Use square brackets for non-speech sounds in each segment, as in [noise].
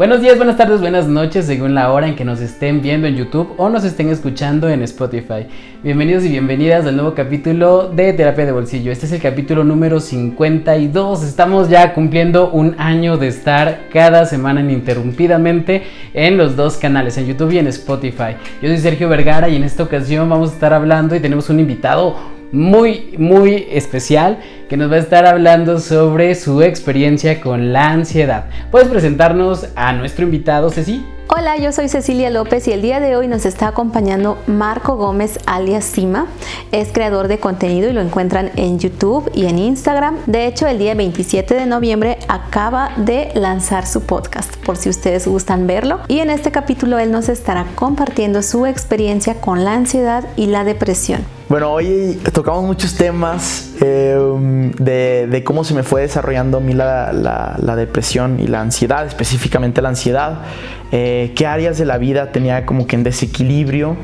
Buenos días, buenas tardes, buenas noches, según la hora en que nos estén viendo en YouTube o nos estén escuchando en Spotify. Bienvenidos y bienvenidas al nuevo capítulo de Terapia de Bolsillo. Este es el capítulo número 52. Estamos ya cumpliendo un año de estar cada semana ininterrumpidamente en los dos canales, en YouTube y en Spotify. Yo soy Sergio Vergara y en esta ocasión vamos a estar hablando y tenemos un invitado muy, muy especial que nos va a estar hablando sobre su experiencia con la ansiedad. ¿Puedes presentarnos a nuestro invitado, Ceci? Hola, yo soy Cecilia López y el día de hoy nos está acompañando Marco Gómez alias Sima. Es creador de contenido y lo encuentran en YouTube y en Instagram. De hecho, el día 27 de noviembre acaba de lanzar su podcast, por si ustedes gustan verlo. Y en este capítulo él nos estará compartiendo su experiencia con la ansiedad y la depresión. Bueno, hoy tocamos muchos temas eh, de, cómo se me fue desarrollando a mí la, depresión y la ansiedad, específicamente la ansiedad, eh, qué áreas de la vida tenía como que en desequilibrio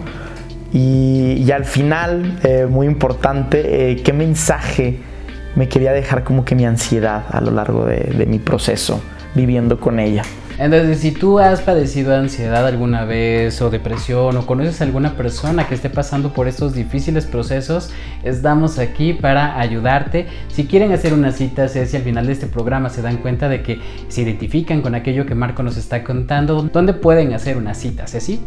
y, al final, eh, muy importante, qué mensaje me quería dejar como que mi ansiedad a lo largo de mi proceso viviendo con ella. Entonces, si tú has padecido ansiedad alguna vez o depresión o conoces a alguna persona que esté pasando por estos difíciles procesos, estamos aquí para ayudarte. Si quieren hacer una cita, si al final de este programa se dan cuenta de que se identifican con aquello que Marco nos está contando, ¿dónde pueden hacer una cita, Ceci?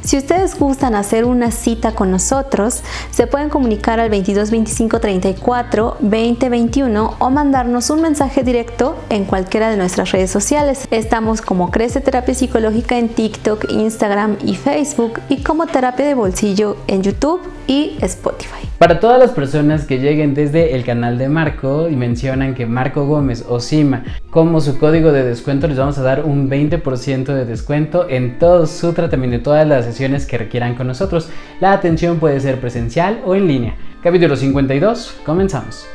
Si ustedes gustan hacer una cita con nosotros, se pueden comunicar al 22 25 34 20 21 o mandarnos un mensaje directo en cualquiera de nuestras redes sociales. Estamos como Crece Terapia Psicológica en TikTok, Instagram y Facebook y como Terapia de Bolsillo en YouTube y Spotify. Para todas las personas que lleguen desde el canal de Marco y mencionan que Marco Gómez o Sima como su código de descuento les vamos a dar un 20% de descuento en todo su tratamiento, de todas las sesiones que requieran con nosotros. La atención puede ser presencial o en línea. Capítulo 52, comenzamos.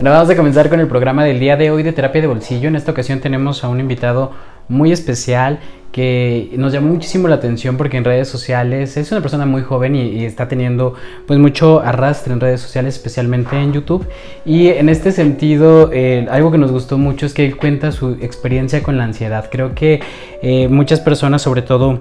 Bueno, vamos a comenzar con el programa del día de hoy de terapia de bolsillo. En esta ocasión tenemos a un invitado muy especial que nos llamó muchísimo la atención porque en redes sociales es una persona muy joven y, está teniendo pues mucho arrastre en redes sociales, especialmente en YouTube. Y en este sentido, eh, algo que nos gustó mucho es que él cuenta su experiencia con la ansiedad. Creo que eh, muchas personas, sobre todo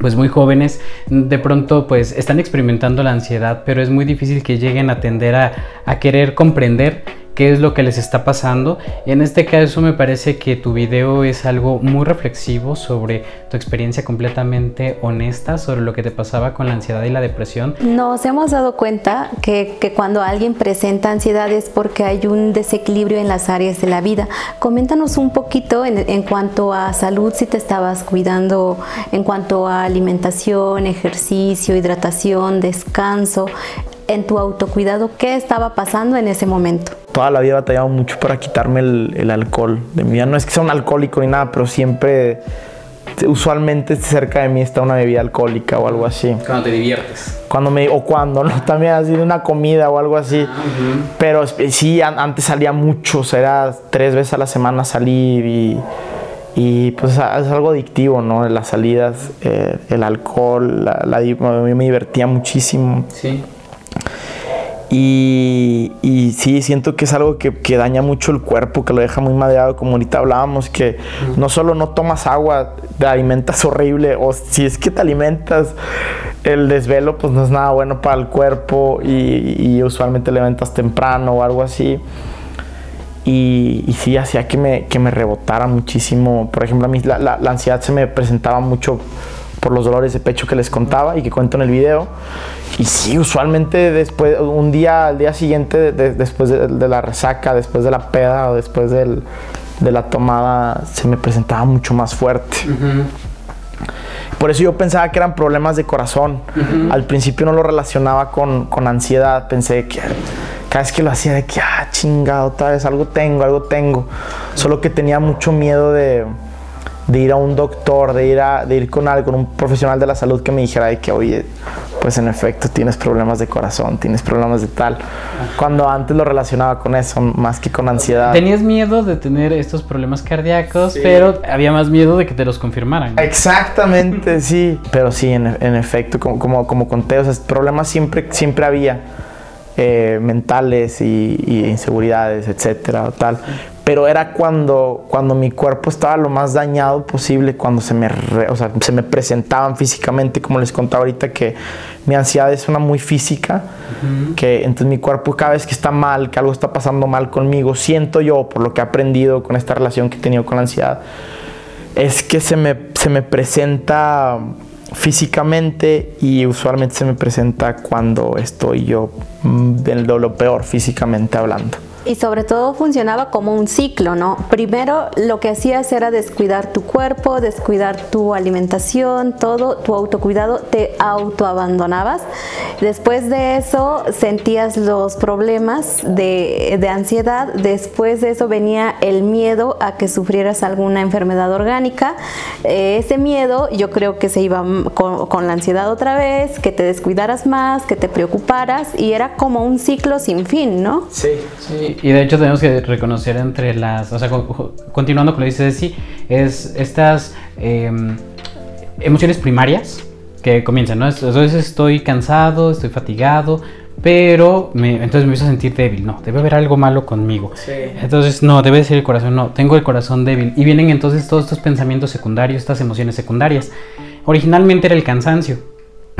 pues muy jóvenes de pronto pues están experimentando la ansiedad pero es muy difícil que lleguen a tender a, a querer comprender qué es lo que les está pasando. En este caso me parece que tu video es algo muy reflexivo sobre tu experiencia completamente honesta sobre lo que te pasaba con la ansiedad y la depresión. Nos hemos dado cuenta que, que cuando alguien presenta ansiedad es porque hay un desequilibrio en las áreas de la vida. Coméntanos un poquito en, en cuanto a salud, si te estabas cuidando, en cuanto a alimentación, ejercicio, hidratación, descanso en tu autocuidado, ¿qué estaba pasando en ese momento? Toda la vida he batallado mucho para quitarme el, alcohol de mi vida. No es que sea un alcohólico ni nada, pero siempre, usualmente cerca de mí está una bebida alcohólica o algo así. Cuando te diviertes. Cuando me, o cuando, ¿no? [laughs] También así de una comida o algo así. Ah, pero sí, antes salía mucho, o sea, era tres veces a la semana salir y y pues es algo adictivo, ¿no? Las salidas, eh, el alcohol, la, la, me divertía muchísimo. Sí. Y, y, sí, siento que es algo que, que, daña mucho el cuerpo, que lo deja muy madeado, como ahorita hablábamos, que no solo no tomas agua, te alimentas horrible, o si es que te alimentas, el desvelo pues no es nada bueno para el cuerpo y, y usualmente levantas temprano o algo así. Y, y, sí, hacía que me, que me rebotara muchísimo. Por ejemplo, a mí la, la, la ansiedad se me presentaba mucho por los dolores de pecho que les contaba y que cuento en el video. Y sí, usualmente después, un día, al día siguiente, después de, la resaca, después de la peda o después del, de la tomada, se me presentaba mucho más fuerte. Por eso yo pensaba que eran problemas de corazón. Al principio no lo relacionaba con, con, ansiedad. Pensé que cada vez que lo hacía, de que, ah, chingado, otra vez, algo tengo, algo tengo. Solo que tenía mucho miedo de, de ir a un doctor, de ir, a, de ir con, algo, con un profesional de la salud que me dijera de que, oye, pues en efecto tienes problemas de corazón, tienes problemas de tal. Cuando antes lo relacionaba con eso, más que con ansiedad. Tenías miedo de tener estos problemas cardíacos, pero había más miedo de que te los confirmaran. Exactamente, [laughs] sí. Pero sí, en, efecto, como, como, como conté, o sea, problemas siempre, siempre había. Eh, mentales y, y, inseguridades, etcétera, tal pero era cuando, cuando mi cuerpo estaba lo más dañado posible, cuando se me, se me presentaban físicamente, como les contaba ahorita, que mi ansiedad es una muy física, que entonces mi cuerpo cada vez que está mal, que algo está pasando mal conmigo, siento yo, por lo que he aprendido con esta relación que he tenido con la ansiedad, es que se me, se me presenta físicamente y usualmente se me presenta cuando estoy yo mm, de lo peor físicamente hablando. Y sobre todo funcionaba como un ciclo, ¿no? Primero lo que hacías era descuidar tu cuerpo, descuidar tu alimentación, todo, tu autocuidado, te autoabandonabas. Después de eso sentías los problemas de, de ansiedad, después de eso venía el miedo a que sufrieras alguna enfermedad orgánica. Eh, ese miedo yo creo que se iba con, con la ansiedad otra vez, que te descuidaras más, que te preocuparas y era como un ciclo sin fin, ¿no? Sí, sí y de hecho tenemos que reconocer entre las, o sea, continuando con lo que dices, sí, es estas em, emociones primarias que comienzan, ¿no? Entonces estoy cansado, estoy fatigado, pero me, entonces me empiezo a sentir débil, no, debe haber algo malo conmigo. Entonces, no, debe ser el corazón, no, tengo el corazón débil. Y vienen entonces todos estos pensamientos secundarios, estas emociones secundarias. Originalmente era el cansancio,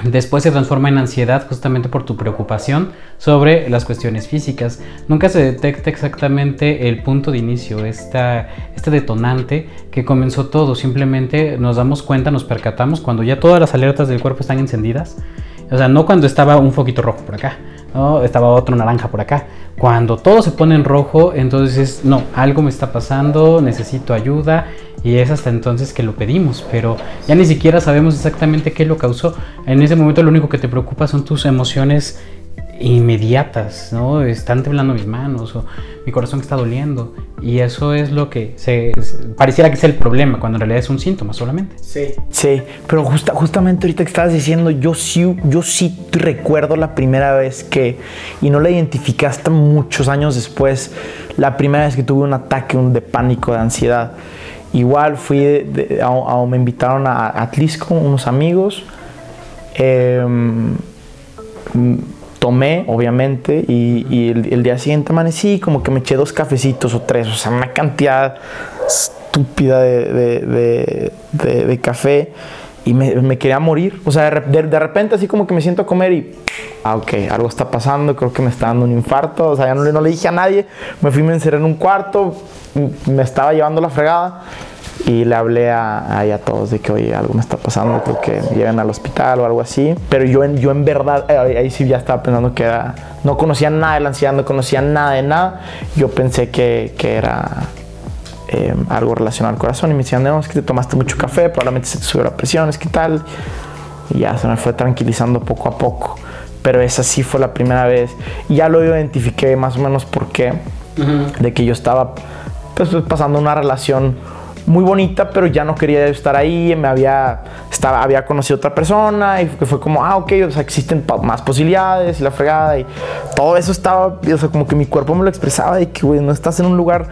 Después se transforma en ansiedad justamente por tu preocupación sobre las cuestiones físicas. Nunca se detecta exactamente el punto de inicio, esta, este detonante que comenzó todo. Simplemente nos damos cuenta, nos percatamos cuando ya todas las alertas del cuerpo están encendidas. O sea, no cuando estaba un foquito rojo por acá, ¿no? estaba otro naranja por acá. Cuando todo se pone en rojo, entonces no, algo me está pasando, necesito ayuda y es hasta entonces que lo pedimos, pero ya ni siquiera sabemos exactamente qué lo causó. En ese momento lo único que te preocupa son tus emociones inmediatas, ¿no? Están temblando mis manos o mi corazón está doliendo y eso es lo que se, pareciera que es el problema cuando en realidad es un síntoma solamente. Sí. Sí, pero justamente ahorita que estabas diciendo, yo sí, yo sí recuerdo la primera vez que, y no la identifiqué hasta muchos años después, la primera vez que tuve un ataque de pánico, de ansiedad. Igual fui, me invitaron a Atlisco, unos amigos. Em, tomé, obviamente, y, el, día siguiente amanecí, como que me eché dos cafecitos o tres, o sea, una cantidad estúpida de, de, café y me, quería morir. O sea, de, repente así como que me siento a comer y, ah, ok, algo está pasando, creo que me está dando un infarto, o sea, ya no, no le dije a nadie, me fui, me encerré en un cuarto, me estaba llevando la fregada y le hablé a, a, todos de que, oye, algo me está pasando, creo que llegan al hospital o algo así. Pero yo en, yo en verdad, eh, ahí sí ya estaba pensando que era, no conocía nada de la ansiedad, no conocía nada de nada. Yo pensé que, que era em, algo relacionado al corazón y me decían, no, es que te tomaste mucho café, probablemente se te subió la presión, es que tal. Y ya se me fue tranquilizando poco a poco. Pero esa sí fue la primera vez. Y ya lo identifiqué más o menos por qué. De que yo estaba pues, pasando una relación muy bonita, pero ya no quería estar ahí, me había, estaba, había conocido otra persona y fue como, ah, ok, o sea, existen más posibilidades y la fregada y todo eso estaba, o sea, como que mi cuerpo me lo expresaba de que, güey, no estás en un lugar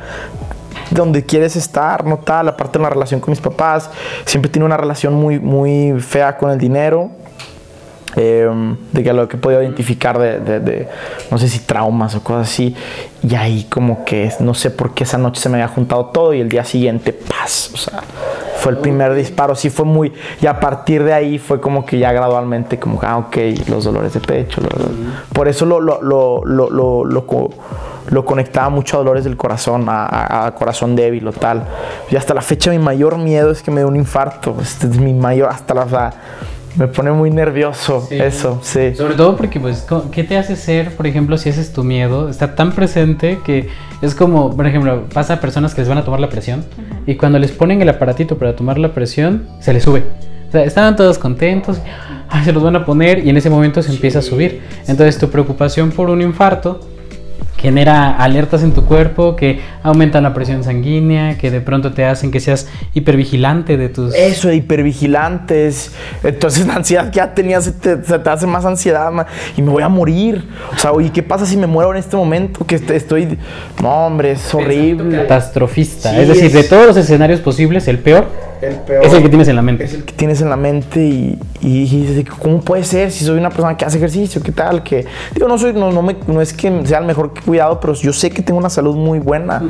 donde quieres estar, no tal, aparte de la relación con mis papás, siempre tiene una relación muy, muy fea con el dinero, Em, de que lo que he podido identificar de, no sé si traumas o cosas así. Y ahí como que no sé por qué esa noche se me había juntado todo y el día siguiente, paz, o sea, fue el primer disparo, sí fue muy, y a partir de ahí fue como que ya gradualmente como, ah, ok, los dolores de pecho, por eso lo, lo, lo, lo, lo conectaba mucho a dolores del corazón, a, corazón débil o tal. Y hasta la fecha mi mayor miedo es que me dé un infarto. Este es mi mayor, hasta la... Me pone muy nervioso eso, sí. Sobre todo porque, pues, ¿qué te hace ser, por ejemplo, si ese es tu miedo? Está tan presente que es como, por ejemplo, pasa a personas que les van a tomar la presión y cuando les ponen el aparatito para tomar la presión, se les sube. O sea, estaban todos contentos, se los van a poner y en ese momento se empieza a subir. Entonces, tu preocupación por un infarto genera alertas en tu cuerpo que aumentan la presión sanguínea, que de pronto te hacen que seas hipervigilante de tus... Eso, hipervigilantes. Entonces [laughs] la ansiedad que ya tenías se te, se te hace más ansiedad y me voy a morir. O sea, oye, ¿qué pasa si me muero en este momento? Que est- estoy... No, hombre, es horrible. Catastrofista. Sí, es decir, de todos los escenarios posibles, el peor, El peor. es el que tienes en la mente. Es el que tienes en la mente y, y dices, ¿cómo puede ser si soy una persona que hace ejercicio? ¿Qué tal? Que, digo, no, soy, no, no, me- no es que sea el mejor cuidado, pero yo sé que tengo una salud muy buena.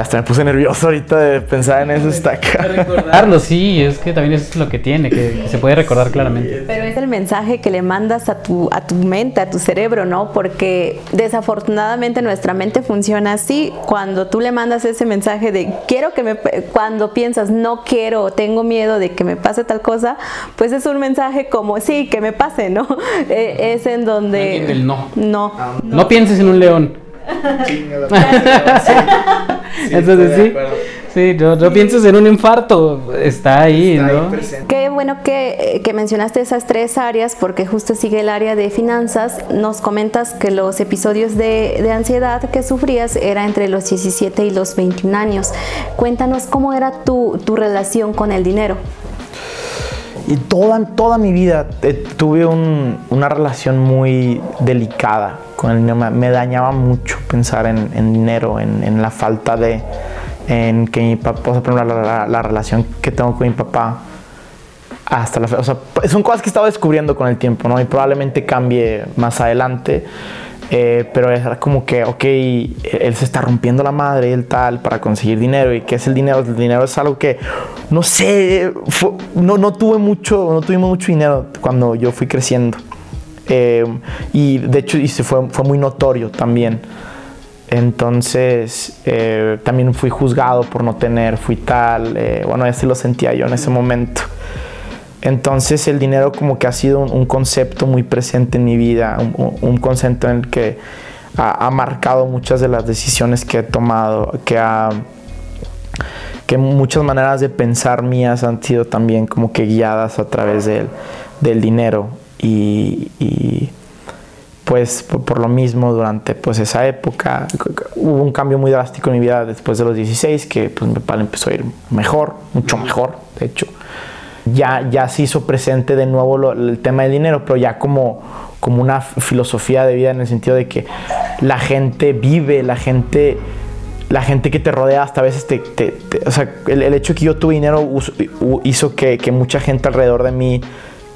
Hasta me puse nervioso ahorita de pensar en eso. Está acá. Recordarlo, sí, es que también eso es lo que tiene, que, que se puede recordar claramente. Pero es el mensaje que le mandas a tu, a tu mente, a tu cerebro, ¿no? Porque desafortunadamente nuestra mente funciona así. Cuando tú le mandas ese mensaje de quiero que me... Cuando piensas no quiero o tengo miedo de que me pase tal cosa, pues es un mensaje como sí, que me pase, ¿no? [laughs] Eh, es en donde... el no. No. No pienses en un león. [laughs] Entonces [laughs] sí, sí, no, no pienses en un infarto, está ahí, ¿no? Qué bueno que, que mencionaste esas tres áreas porque justo sigue el área de finanzas. Nos comentas que los episodios de, de ansiedad que sufrías era entre los 17 y los 21 años. Cuéntanos cómo era tu, tu relación con el dinero. Y toda, toda mi vida eh, tuve un- una relación muy delicada con el dinero. Me, dañaba mucho pensar en, en dinero, en, en la falta de... En que mi papá, o sea, por ejemplo, la, la- la relación que tengo con mi papá hasta la o sea, son cosas que he estado descubriendo con el tiempo, ¿no? Y probablemente cambie más adelante. Eh, pero era como que, ok, él se está rompiendo la madre, él tal, para conseguir dinero. ¿Y qué es el dinero? El dinero es algo que, no sé, fue- no, no tuve mucho, no tuvimos mucho dinero cuando yo fui creciendo. Eh, y de hecho, y se fue, fue muy notorio también. Entonces, eh, también fui juzgado por no tener, fui tal, eh, bueno, así lo sentía yo en ese momento. Entonces el dinero como que ha sido un, un concepto muy presente en mi vida, un, un- concepto en el que ha, ha marcado muchas de las decisiones que he tomado, que ha que muchas maneras de pensar mías han sido también como que guiadas a través del, del dinero y, pues por, lo mismo durante pues esa época hubo un cambio muy drástico en mi vida después de los 16 que pues mi papá empezó a ir mejor, mucho mejor de hecho. Ya, ya se hizo presente de nuevo el tema del dinero, pero ya como, como una filosofía de vida en el sentido de que la gente vive, la gente, la gente que te rodea hasta a veces te... o sea, el, hecho de que yo tuve dinero hizo que, que mucha gente alrededor de mí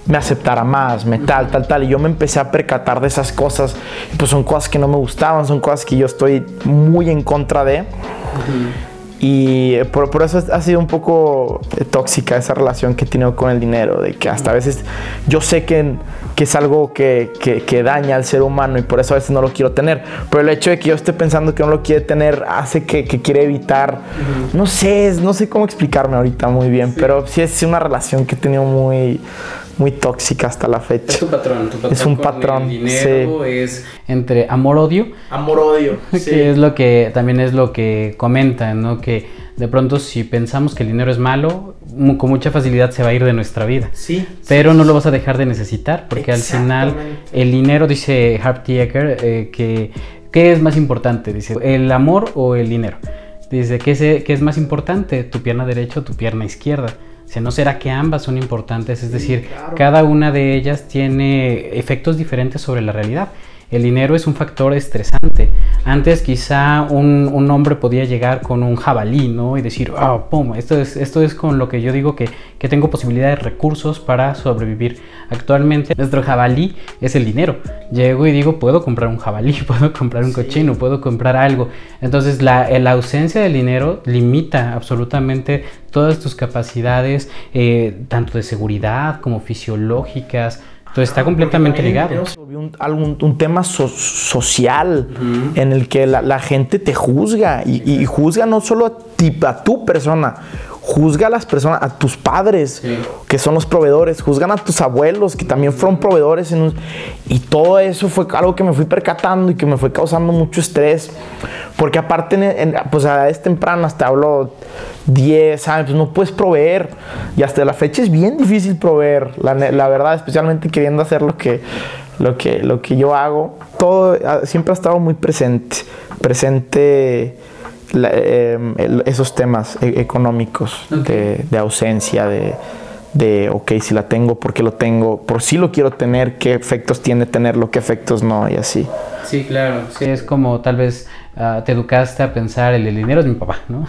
me aceptara más, me tal, tal, tal. Y yo me empecé a percatar de esas cosas. Pues son cosas que no me gustaban, son cosas que yo estoy muy en contra de. Y por, por eso ha sido un poco eh, tóxica esa relación que he tenido con el dinero, de que hasta a veces yo sé que, que es algo que, que- que daña al ser humano y por eso a veces no lo quiero tener. Pero el hecho de que yo esté pensando que no lo quiere tener hace que, que quiere evitar, no sé, no sé cómo explicarme ahorita muy bien, pero sí es una relación que he tenido muy, muy tóxica hasta la fecha. Es tu patrón, tu patrón Es un con patrón, el dinero es entre amor-odio, Amor-odio. [laughs] que es lo que también es lo que comentan, ¿no? Que de pronto si pensamos que el dinero es malo, mu- con mucha facilidad se va a ir de nuestra vida. Sí. Pero no lo vas a dejar de necesitar, porque al final el dinero, dice Harp Tieker, eh, que ¿qué es más importante? Dice, ¿el amor o el dinero? Dice, ¿qué es, qué es más importante? ¿Tu pierna derecha o tu pierna izquierda? ¿No será que ambas son importantes? Es decir, cada una de ellas tiene efectos diferentes sobre la realidad. El dinero es un factor estresante. Antes quizá un, un hombre podía llegar con un jabalí, ¿no? Y decir, ah, pum, esto es, esto es con lo que yo digo que, que tengo posibilidades, recursos para sobrevivir. Actualmente nuestro jabalí es el dinero. Llego y digo, puedo comprar un jabalí, [laughs] puedo comprar un cochino, puedo comprar algo. Entonces la, la ausencia del dinero limita absolutamente todas tus capacidades, eh, tanto de seguridad como fisiológicas. Entonces está completamente ligado. un, algún- un tema so- social en el que la, la gente te juzga y, y juzga no solo a, ti, a tu persona, juzga a las personas, a tus padres Sí. que son los proveedores, juzgan a tus abuelos que también fueron proveedores en un- y todo eso fue algo que me fui percatando y que me fue causando mucho estrés porque aparte en- en- pues a edades tempranas te hablo 10 años, pues no puedes proveer y hasta la fecha es bien difícil proveer, la, verdad, especialmente queriendo hacer lo que lo que, lo que yo hago, todo ah, siempre ha estado muy presente, presente em, esos temas e, económicos de, de, ausencia, de, de, ok, si la tengo, ¿por qué lo tengo? ¿Por si lo quiero tener? ¿Qué efectos tiene tenerlo? ¿Qué efectos no? Y así. Sí, claro. Sí, es como tal vez ah, te educaste a pensar, el, el, dinero es mi papá, ¿no?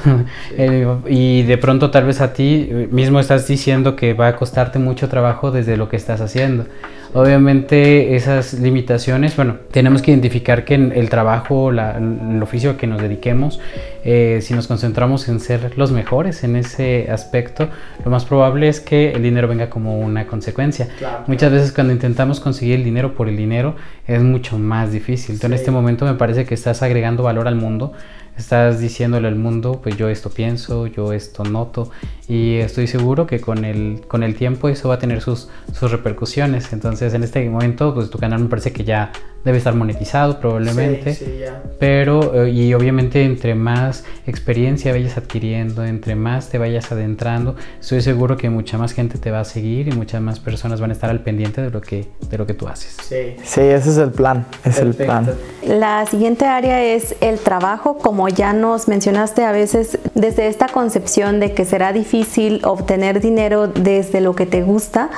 [laughs] y de pronto tal vez a ti mismo estás diciendo que va a costarte mucho trabajo desde lo que estás haciendo. Obviamente esas limitaciones, bueno, tenemos que identificar que en el trabajo, la, el oficio que nos dediquemos, eh, si nos concentramos en ser los mejores en ese aspecto, lo más probable es que el dinero venga como una consecuencia. Muchas veces cuando intentamos conseguir el dinero por el dinero es mucho más difícil. Entonces en este momento me parece que estás agregando valor al mundo estás diciéndole al mundo, pues yo esto pienso, yo esto noto y estoy seguro que con el, con el tiempo eso va a tener sus, sus repercusiones. Entonces en este momento, pues tu canal me parece que ya debe estar monetizado probablemente. Sí, sí, ya. Pero, eh, y obviamente entre más experiencia vayas adquiriendo, entre más te vayas adentrando, estoy seguro que mucha más gente te va a seguir y muchas más personas van a estar al pendiente de lo que, de lo que tú haces. Sí, sí ese es el plan, es el plan. La siguiente área es el trabajo, como ya nos mencionaste a veces, desde esta concepción de que será difícil obtener dinero desde lo que te gusta,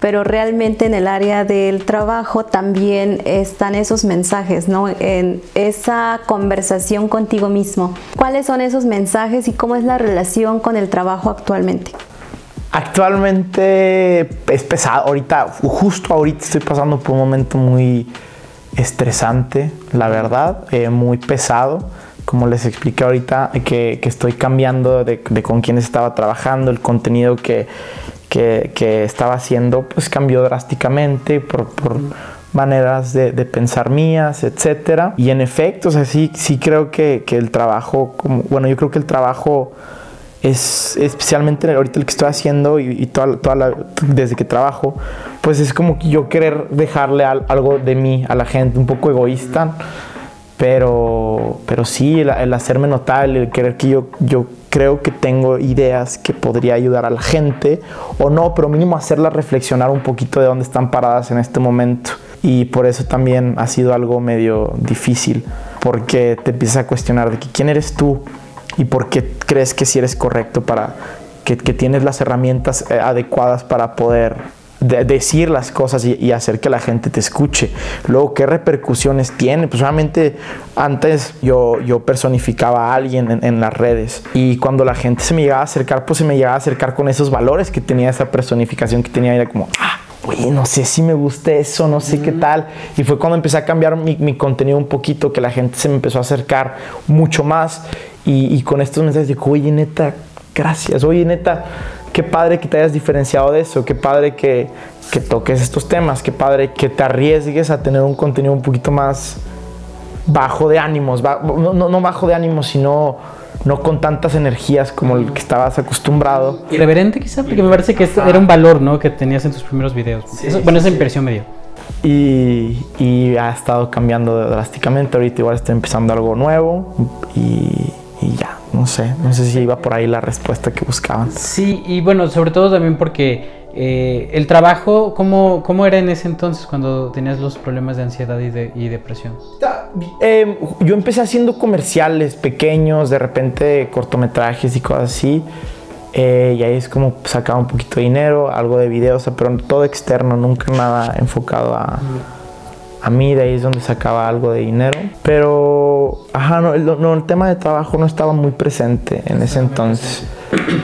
pero realmente en el área del trabajo también están esos mensajes, ¿no? En esa conversación contigo mismo. ¿Cuáles son esos mensajes y cómo es la relación con el trabajo actualmente? Actualmente es pesado. Ahorita, justo ahorita estoy pasando por un momento muy estresante, la verdad, eh, muy pesado. Como les expliqué ahorita, que, que estoy cambiando de, con quién estaba trabajando, el contenido que, que, estaba haciendo pues cambió drásticamente por, maneras de, pensar mías, etc. Y en efecto, o sea, sí, sí creo que, el trabajo, bueno, yo creo que el trabajo es especialmente ahorita el que estoy haciendo y, toda, toda desde que trabajo, pues es como que yo querer dejarle algo de mí a la gente, un poco egoísta, pero, pero sí, el, el hacerme notar, el querer que yo, yo creo que tengo ideas que podría ayudar a la gente o no, pero mínimo hacerlas reflexionar un poquito de dónde están paradas en este momento. Y por eso también ha sido algo medio difícil, porque te empiezas a cuestionar de quién eres tú y por qué crees que si eres correcto para que, que tienes las herramientas eh, adecuadas para poder decir las cosas y, hacer que la gente te escuche. Luego, ¿qué repercusiones tiene? Pues solamente antes yo, yo personificaba a alguien en, las redes y cuando la gente se me llegaba a acercar, pues se me llegaba a acercar con esos valores que tenía esa personificación que tenía. Era como, ah, oye, no sé si me gusta eso, no sé qué tal. Y fue cuando empecé a cambiar mi, mi, contenido un poquito, que la gente se me empezó a acercar mucho más. Y, y con estos mensajes de, oye, neta, gracias. Oye, neta, qué padre que te hayas diferenciado de eso, qué padre que, que toques estos temas, qué padre que te arriesgues a tener un contenido un poquito más bajo de ánimos, no, no, bajo de ánimos, sino no con tantas energías como el que estabas acostumbrado. Irreverente quizá, porque me parece que era un valor ¿no? que tenías en tus primeros videos. bueno, esa impresión me dio. Y, y, ha estado cambiando drásticamente. Ahorita igual estoy empezando algo nuevo y, y ya. No sé, no sé si iba por ahí la respuesta que buscaban. Sí, y bueno, sobre todo también porque eh, el trabajo, ¿cómo, ¿cómo, era en ese entonces cuando tenías los problemas de ansiedad y, de, y depresión? Eh, yo empecé haciendo comerciales pequeños, de repente cortometrajes y cosas así. Eh, y ahí es como sacaba un poquito de dinero, algo de videos, pero todo externo, nunca nada enfocado a a mí de ahí es donde sacaba algo de dinero. Pero, ajá, no, el, tema de trabajo no estaba muy presente en ese entonces.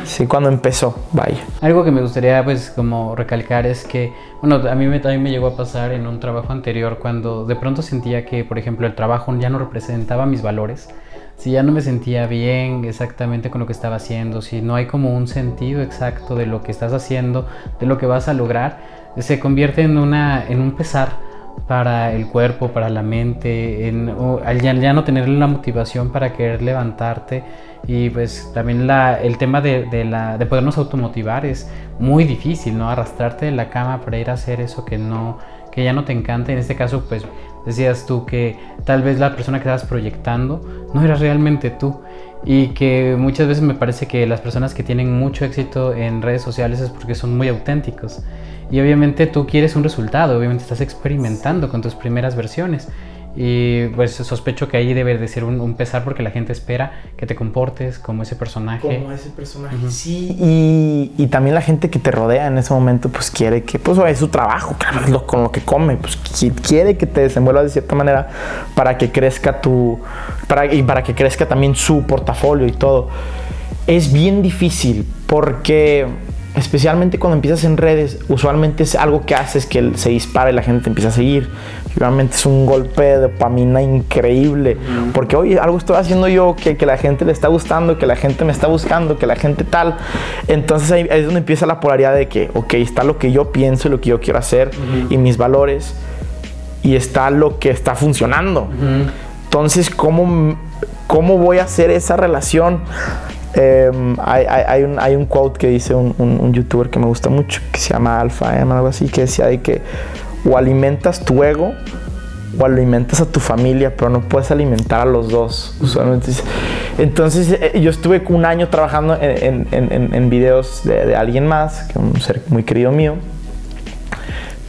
Sí, cuando empezó, vaya. Algo que me gustaría pues como recalcar es que, bueno, a mí me, también me llegó a pasar en un trabajo anterior cuando de pronto sentía que, por ejemplo, el trabajo ya no representaba mis valores. Si ya no me sentía bien exactamente con lo que estaba haciendo, si no hay como un sentido exacto de lo que estás haciendo, de lo que vas a lograr, se convierte en, una, en un pesar para el cuerpo, para la mente, en, al ya, no tener la motivación para querer levantarte y pues también la, el tema de, de, la, de podernos automotivar es muy difícil, ¿no? Arrastrarte de la cama para ir a hacer eso que no, que ya no te encanta. En este caso, pues decías tú que tal vez la persona que estabas proyectando no era realmente tú. Y que muchas veces me parece que las personas que tienen mucho éxito en redes sociales es porque son muy auténticos. Y obviamente tú quieres un resultado, obviamente estás experimentando con tus primeras versiones. Y pues sospecho que ahí debe de ser un, pesar porque la gente espera que te comportes como ese personaje. Como ese personaje. Sí, y, y, también la gente que te rodea en ese momento pues quiere que, pues es su trabajo, claro, con lo que come, pues quiere que te desenvuelvas de cierta manera para que crezca tu, para, y para que crezca también su portafolio y todo. Es bien difícil porque especialmente cuando empiezas en redes, usualmente es algo que haces que se dispara y la gente te empieza a seguir. Realmente es un golpe de dopamina increíble. Porque, oye, algo estoy haciendo yo que, que, la gente le está gustando, que la gente me está buscando, que la gente tal. Entonces ahí, es donde empieza la polaridad de que, ok, está lo que yo pienso y lo que yo quiero hacer y mis valores. Y está lo que está funcionando. Entonces, ¿cómo, ¿cómo voy a hacer esa relación? Em, hay, un, hay, un, quote que dice un, un, youtuber que me gusta mucho, que se llama Alpha M, algo así, que decía de que o alimentas tu ego o alimentas a tu familia, pero no puedes alimentar a los dos. Entonces eh, yo estuve un año trabajando en, en, en videos de, de, alguien más, que un ser muy querido mío.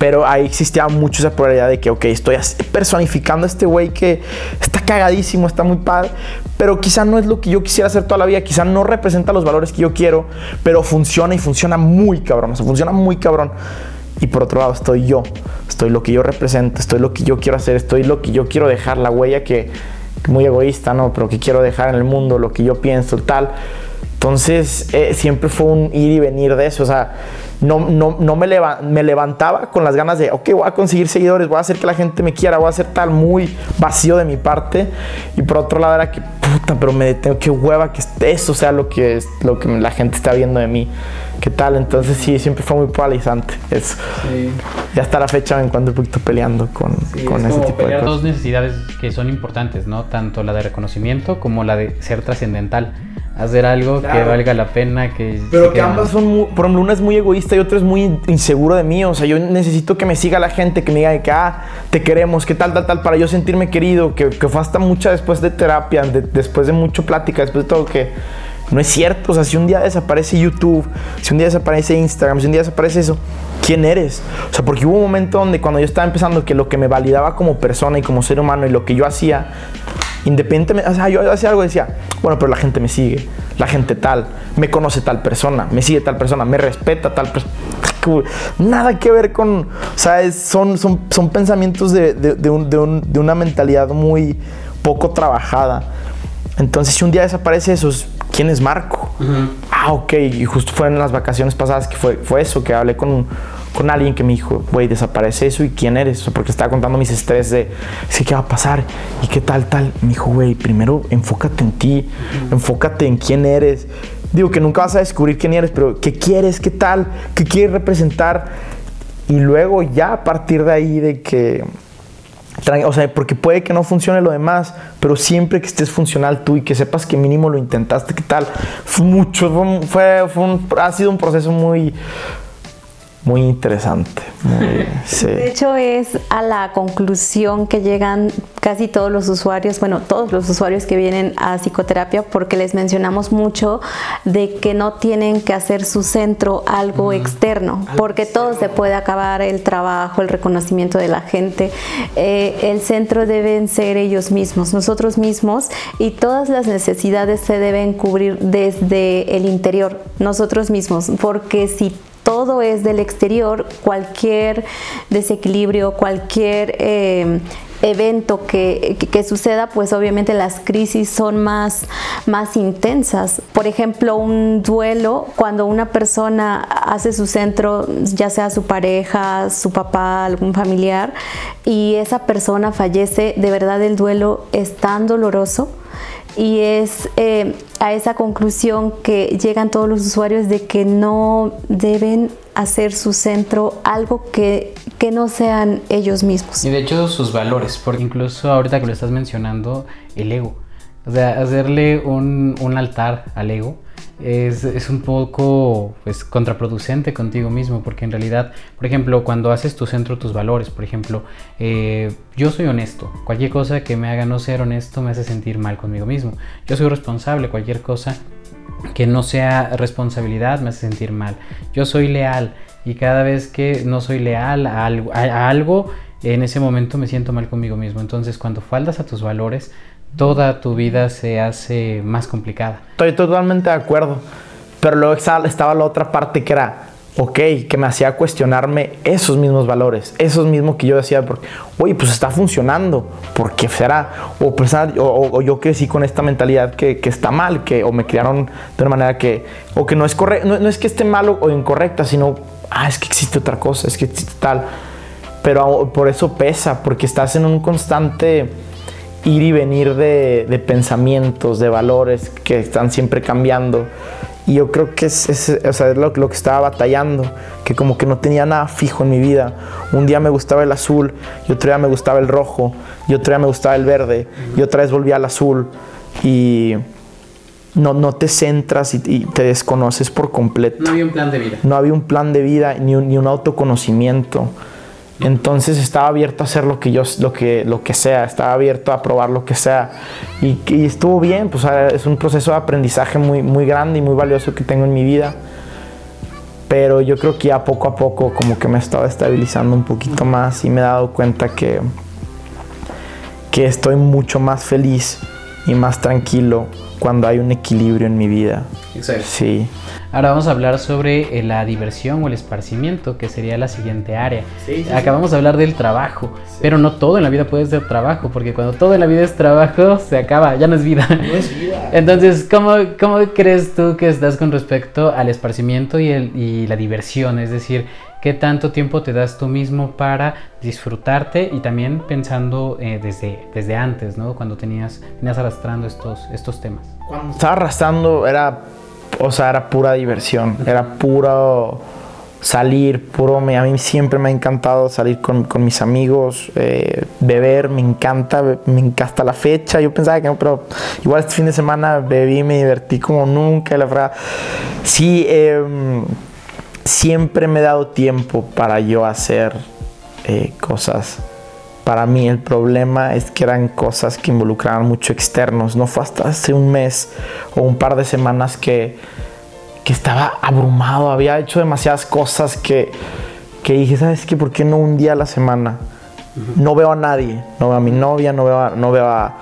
Pero ahí existía mucho esa probabilidad de que, ok, estoy personificando a este güey que está cagadísimo, está muy padre, pero quizá no es lo que yo quisiera hacer toda la vida, quizá no representa los valores que yo quiero, pero funciona y funciona muy cabrón, o sea, funciona muy cabrón. Y por otro lado estoy yo, estoy lo que yo represento, estoy lo que yo quiero hacer, estoy lo que yo quiero dejar, la huella que, muy egoísta, ¿no? Pero que quiero dejar en el mundo, lo que yo pienso, tal. Entonces, eh, siempre fue un ir y venir de eso. O sea, no, no, no me, me levantaba con las ganas de, ok, voy a conseguir seguidores, voy a hacer que la gente me quiera, voy a hacer tal muy vacío de mi parte. Y por otro lado era que, puta, pero me detengo, qué hueva que eso sea lo que, es, lo que la gente está viendo de mí. ¿Qué tal? Entonces sí, siempre fue muy paralizante eso. Sí. Y hasta la fecha me encuentro un poquito peleando con, con ese tipo de cosas. dos necesidades que son importantes, ¿no? Tanto la de reconocimiento como la de ser trascendental hacer algo que valga la pena, que... Pero que ambas son, muy, por ejemplo, una es muy egoísta y otra es muy inseguro de mí, o sea, yo necesito que me siga la gente, que me diga que, ah, te queremos, que tal, tal, tal, para yo sentirme querido, que, que fue hasta mucha después de terapia, después de mucho plática, después de todo, que no es cierto, o sea, si un día desaparece YouTube, si un día desaparece Instagram, si un día desaparece eso, ¿quién eres? O sea, porque hubo un momento donde cuando yo estaba empezando que lo que me validaba como persona y como ser humano y lo que yo hacía Independientemente, o sea, yo hacía algo y decía, bueno, pero la gente me sigue, la gente tal, me conoce tal persona, me sigue tal persona, me respeta tal persona. Nada que ver con, o sea, son, son, son pensamientos de, de, de, un, de, una mentalidad muy poco trabajada. Entonces, si un día desaparece eso, ¿quién es Marco? Ah, ok, y justo fue en las vacaciones pasadas que fue, fue eso, que hablé con con alguien que me dijo, güey, desaparece eso y quién eres. porque estaba contando mis estrés de, sí, ¿qué va a pasar? ¿Y qué tal, tal? Me dijo, güey, primero enfócate en ti, enfócate en quién eres. Digo que nunca vas a descubrir quién eres, pero ¿qué quieres? ¿Qué tal? ¿Qué quieres representar? Y luego ya a partir de ahí de que... O sea, porque puede que no funcione lo demás, pero siempre que estés funcional tú y que sepas que mínimo lo intentaste, ¿qué tal? Fue mucho, fue, fue ha sido un proceso muy, muy interesante. [laughs] De hecho, es a la conclusión que llegan casi todos los usuarios, bueno, todos los usuarios que vienen a psicoterapia, porque les mencionamos mucho de que no tienen que hacer su centro algo externo, porque todo se puede acabar, el trabajo, el reconocimiento de la gente. Eh, el centro deben ser ellos mismos, nosotros mismos, y todas las necesidades se deben cubrir desde el interior, nosotros mismos, porque si todo es del exterior, cualquier desequilibrio, cualquier eh, evento que, suceda, pues obviamente las crisis son más, más intensas. Por ejemplo, un duelo, cuando una persona hace su centro, ya sea su pareja, su papá, algún familiar, y esa persona fallece, de verdad el duelo es tan doloroso y es eh, a esa conclusión que llegan todos los usuarios de que no deben hacer su centro algo que, que no sean ellos mismos. Y de hecho sus valores, porque incluso ahorita que lo estás mencionando, el ego. O sea, hacerle un, un altar al ego es, es, un poco pues, contraproducente contigo mismo, porque en realidad, por ejemplo, cuando haces tu centro, tus valores, por ejemplo, eh, yo soy honesto, cualquier cosa que me haga no ser honesto me hace sentir mal conmigo mismo, yo soy responsable, cualquier cosa que no sea responsabilidad me hace sentir mal, yo soy leal y cada vez que no soy leal a algo, a algo en ese momento me siento mal conmigo mismo, entonces cuando faltas a tus valores, toda tu vida se hace más complicada. Estoy totalmente de acuerdo. Pero luego estaba la otra parte que era, ok, que me hacía cuestionarme esos mismos valores, esos mismos que yo decía, porque, oye, pues está funcionando, ¿por qué será? O, pues, o, yo crecí con esta mentalidad que, está mal, que, o me criaron de una manera que, o que no es correcto, no, no es que esté malo o incorrecta, sino, ah, es que existe otra cosa, es que existe tal. Pero por eso pesa, porque estás en un constante ir y venir de, de, pensamientos, de valores que están siempre cambiando. Y yo creo que es, es, o sea, es lo, lo, que estaba batallando, que como que no tenía nada fijo en mi vida. Un día me gustaba el azul, y otro día me gustaba el rojo, y otro día me gustaba el verde, y otra vez volví al azul. Y no, no te centras y, y te desconoces por completo. No había un plan de vida. No había un plan de vida ni un, ni un autoconocimiento. Entonces estaba abierto a hacer lo que yo, lo que, lo que sea, estaba abierto a probar lo que sea. Y, estuvo bien, pues es un proceso de aprendizaje muy, muy grande y muy valioso que tengo en mi vida. Pero yo creo que ya poco a poco como que me estaba estabilizando un poquito más y me he dado cuenta que, que estoy mucho más feliz y más tranquilo cuando hay un equilibrio en mi vida. Exacto. Sí. Ahora vamos a hablar sobre eh, la diversión o el esparcimiento, que sería la siguiente área. Sí, sí, Acabamos sí. de hablar del trabajo, pero no todo en la vida puede ser trabajo, porque cuando todo en la vida es trabajo, [laughs] se acaba, ya no es vida. No es vida. Entonces, ¿cómo, ¿cómo crees tú que estás con respecto al esparcimiento y, el, y la diversión? Es decir, ¿qué tanto tiempo te das tú mismo para disfrutarte y también pensando eh, desde, desde antes, ¿no? Cuando tenías, tenías arrastrando estos, estos temas. Cuando estaba arrastrando era o sea, era pura diversión, era puro salir, puro, me, a mí siempre me ha encantado salir con, con mis amigos, eh, beber, me encanta, me encanta la fecha, yo pensaba que no, pero igual este fin de semana bebí, me divertí como nunca, la verdad, sí, eh, siempre me he dado tiempo para yo hacer eh, cosas para mí el problema es que eran cosas que involucraban mucho externos. No fue hasta hace un mes o un par de semanas que, que estaba abrumado. Había hecho demasiadas cosas que, que dije, ¿sabes qué? ¿Por qué no un día a la semana? No veo a nadie. No veo a mi novia, no veo a, no veo a,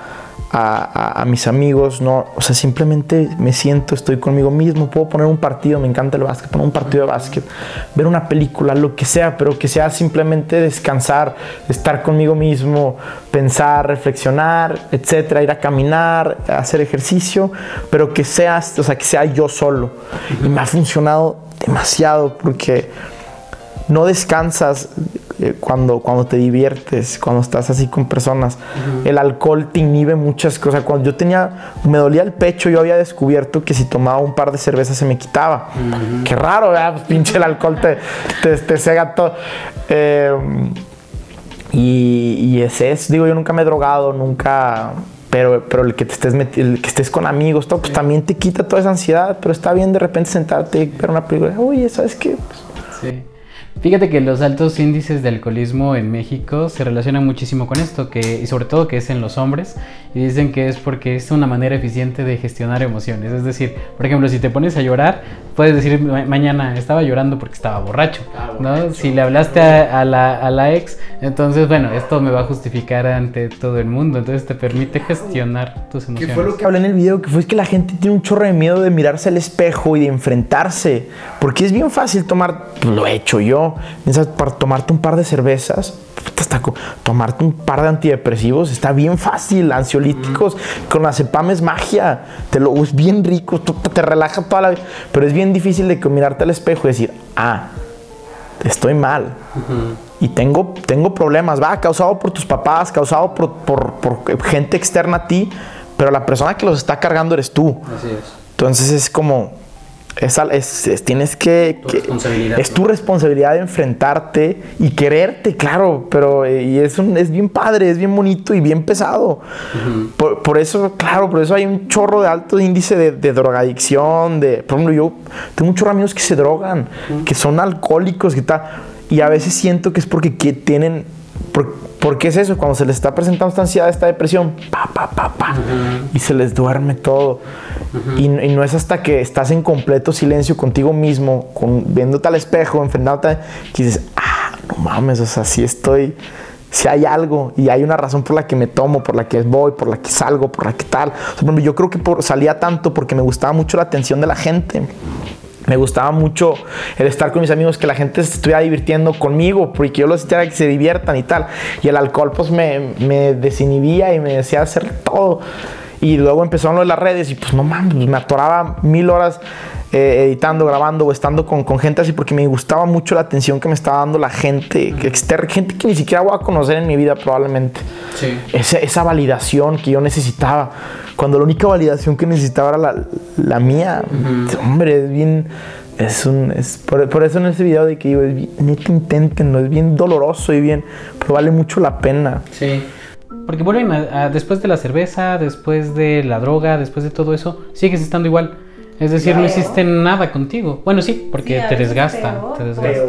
a, a, mis amigos. No, o sea, simplemente me siento, estoy conmigo mismo. Puedo poner un partido, me encanta el básquet, poner un partido de básquet, ver una película, lo que sea, pero que sea simplemente descansar, estar conmigo mismo, pensar, reflexionar, etcétera, ir a caminar, hacer ejercicio, pero que sea, o sea, que sea yo solo. Y me ha funcionado demasiado porque no descansas eh, cuando, cuando te diviertes, cuando estás así con personas. Uh -huh. El alcohol te inhibe muchas cosas. Cuando yo tenía, me dolía el pecho, yo había descubierto que si tomaba un par de cervezas se me quitaba. Uh -huh. Qué raro, ¿verdad? Pinche el alcohol te, te, te cega todo. Eh, y, y ese es, digo, yo nunca me he drogado, nunca pero, pero el que te estés el que estés con amigos todo, pues sí. también te quita toda esa ansiedad pero está bien de repente sentarte y ver una película oye sabes qué pues, sí Fíjate que los altos índices de alcoholismo en México se relacionan muchísimo con esto, que, y sobre todo que es en los hombres, y dicen que es porque es una manera eficiente de gestionar emociones. Es decir, por ejemplo, si te pones a llorar, puedes decir ma mañana estaba llorando porque estaba borracho, ah, ¿no? Si le hablaste a, a, la, a, la, ex, entonces, bueno, esto me va a justificar ante todo el mundo, entonces te permite gestionar tus emociones. ¿Qué fue lo que hablé en el video? Que fue que la gente tiene un chorro de miedo de mirarse al espejo y de enfrentarse, porque es bien fácil tomar, pues, lo he hecho yo, para tomarte un par de cervezas, hasta tomarte un par de antidepresivos está bien fácil, ansiolíticos, con la cepam es magia, te lo es bien rico, te relaja toda la vida, pero es bien difícil de mirarte al espejo y decir, ah, estoy mal. Uh -huh. Y tengo, tengo problemas, va, causado por tus papás, causado por, por, por, gente externa a ti, pero la persona que los está cargando eres tú. Así es. Entonces es como, Es, al- es- es- tienes que... Tu que- Es tu responsabilidad de enfrentarte y quererte, claro, pero eh, y es, un, es bien padre, es bien bonito y bien pesado. por, por eso, claro, por eso hay un chorro de alto índice de, de drogadicción, de... Por ejemplo, yo tengo muchos amigos que se drogan, que son alcohólicos, que tal, y a veces siento que es porque que tienen... Por, porque es eso, cuando se les está presentando esta ansiedad, esta depresión, pa, pa, pa, pa, y se les duerme todo. y, y no es hasta que estás en completo silencio contigo mismo, con, viéndote al espejo, enfrentándote, que dices, ah, no mames, o sea, sí estoy, si hay algo y hay una razón por la que me tomo, por la que voy, por la que salgo, por la que tal. O sea, yo creo que por- salía tanto porque me gustaba mucho la atención de la gente. Me gustaba mucho el estar con mis amigos, que la gente se estuviera divirtiendo conmigo, porque yo los hiciera que se diviertan y tal. Y el alcohol pues me, me desinhibía y me decía hacer todo. Y luego empezaron las redes y pues no mames, me atoraba mil horas eh, editando, grabando o estando con, con gente así porque me gustaba mucho la atención que me estaba dando la gente que externa, gente que ni siquiera voy a conocer en mi vida probablemente. Sí. Esa, esa validación que yo necesitaba. Cuando la única validación que necesitaba era la, la mía. Hombre, es bien. Es un. Es por, por eso en este video de que digo, neta, inténtenlo. Es bien doloroso y bien. Pero vale mucho la pena. Sí. Porque vuelven a, a- después de la cerveza, después de la droga, después de todo eso, sigues estando igual. Es decir, no hiciste nada contigo. Bueno, sí, porque te desgasta, te desgasta.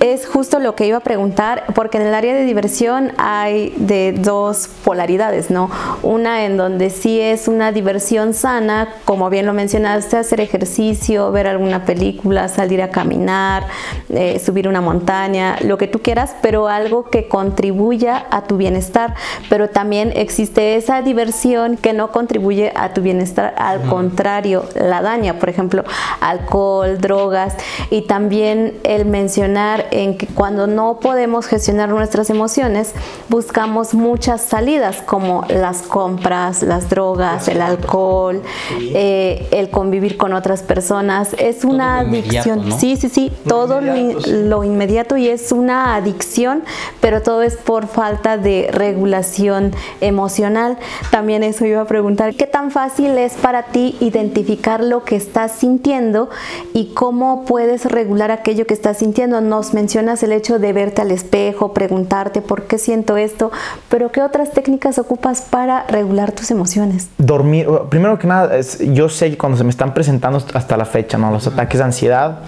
Es justo lo que iba a preguntar, porque en el área de diversión hay de dos polaridades, ¿no? Una en donde sí es una diversión sana, como bien lo mencionaste, hacer ejercicio, ver alguna película, salir a caminar, eh, subir una montaña, lo que tú quieras, pero algo que contribuya a tu bienestar. Pero también existe esa diversión que no contribuye a tu bienestar, al contrario, la daña, por ejemplo, alcohol, drogas y también el mencionar en que cuando no podemos gestionar nuestras emociones, buscamos muchas salidas como las compras, las drogas, el alcohol, eh, el convivir con otras personas. Es una lo inmediato, adicción. ¿no? Sí, sí, sí, todo lo, in- inmediato, sí. lo inmediato y es una adicción, pero todo es por falta de regulación emocional. También eso iba a preguntar, ¿qué tan fácil es para ti identificar lo que estás sintiendo y cómo puedes regular aquello que estás sintiendo? Nos mencionas el hecho de verte al espejo, preguntarte por qué siento esto, pero ¿qué otras técnicas ocupas para regular tus emociones? Dormir, primero que nada, es- yo sé que cuando se me están presentando hasta la fecha, ¿no? Los ataques de ansiedad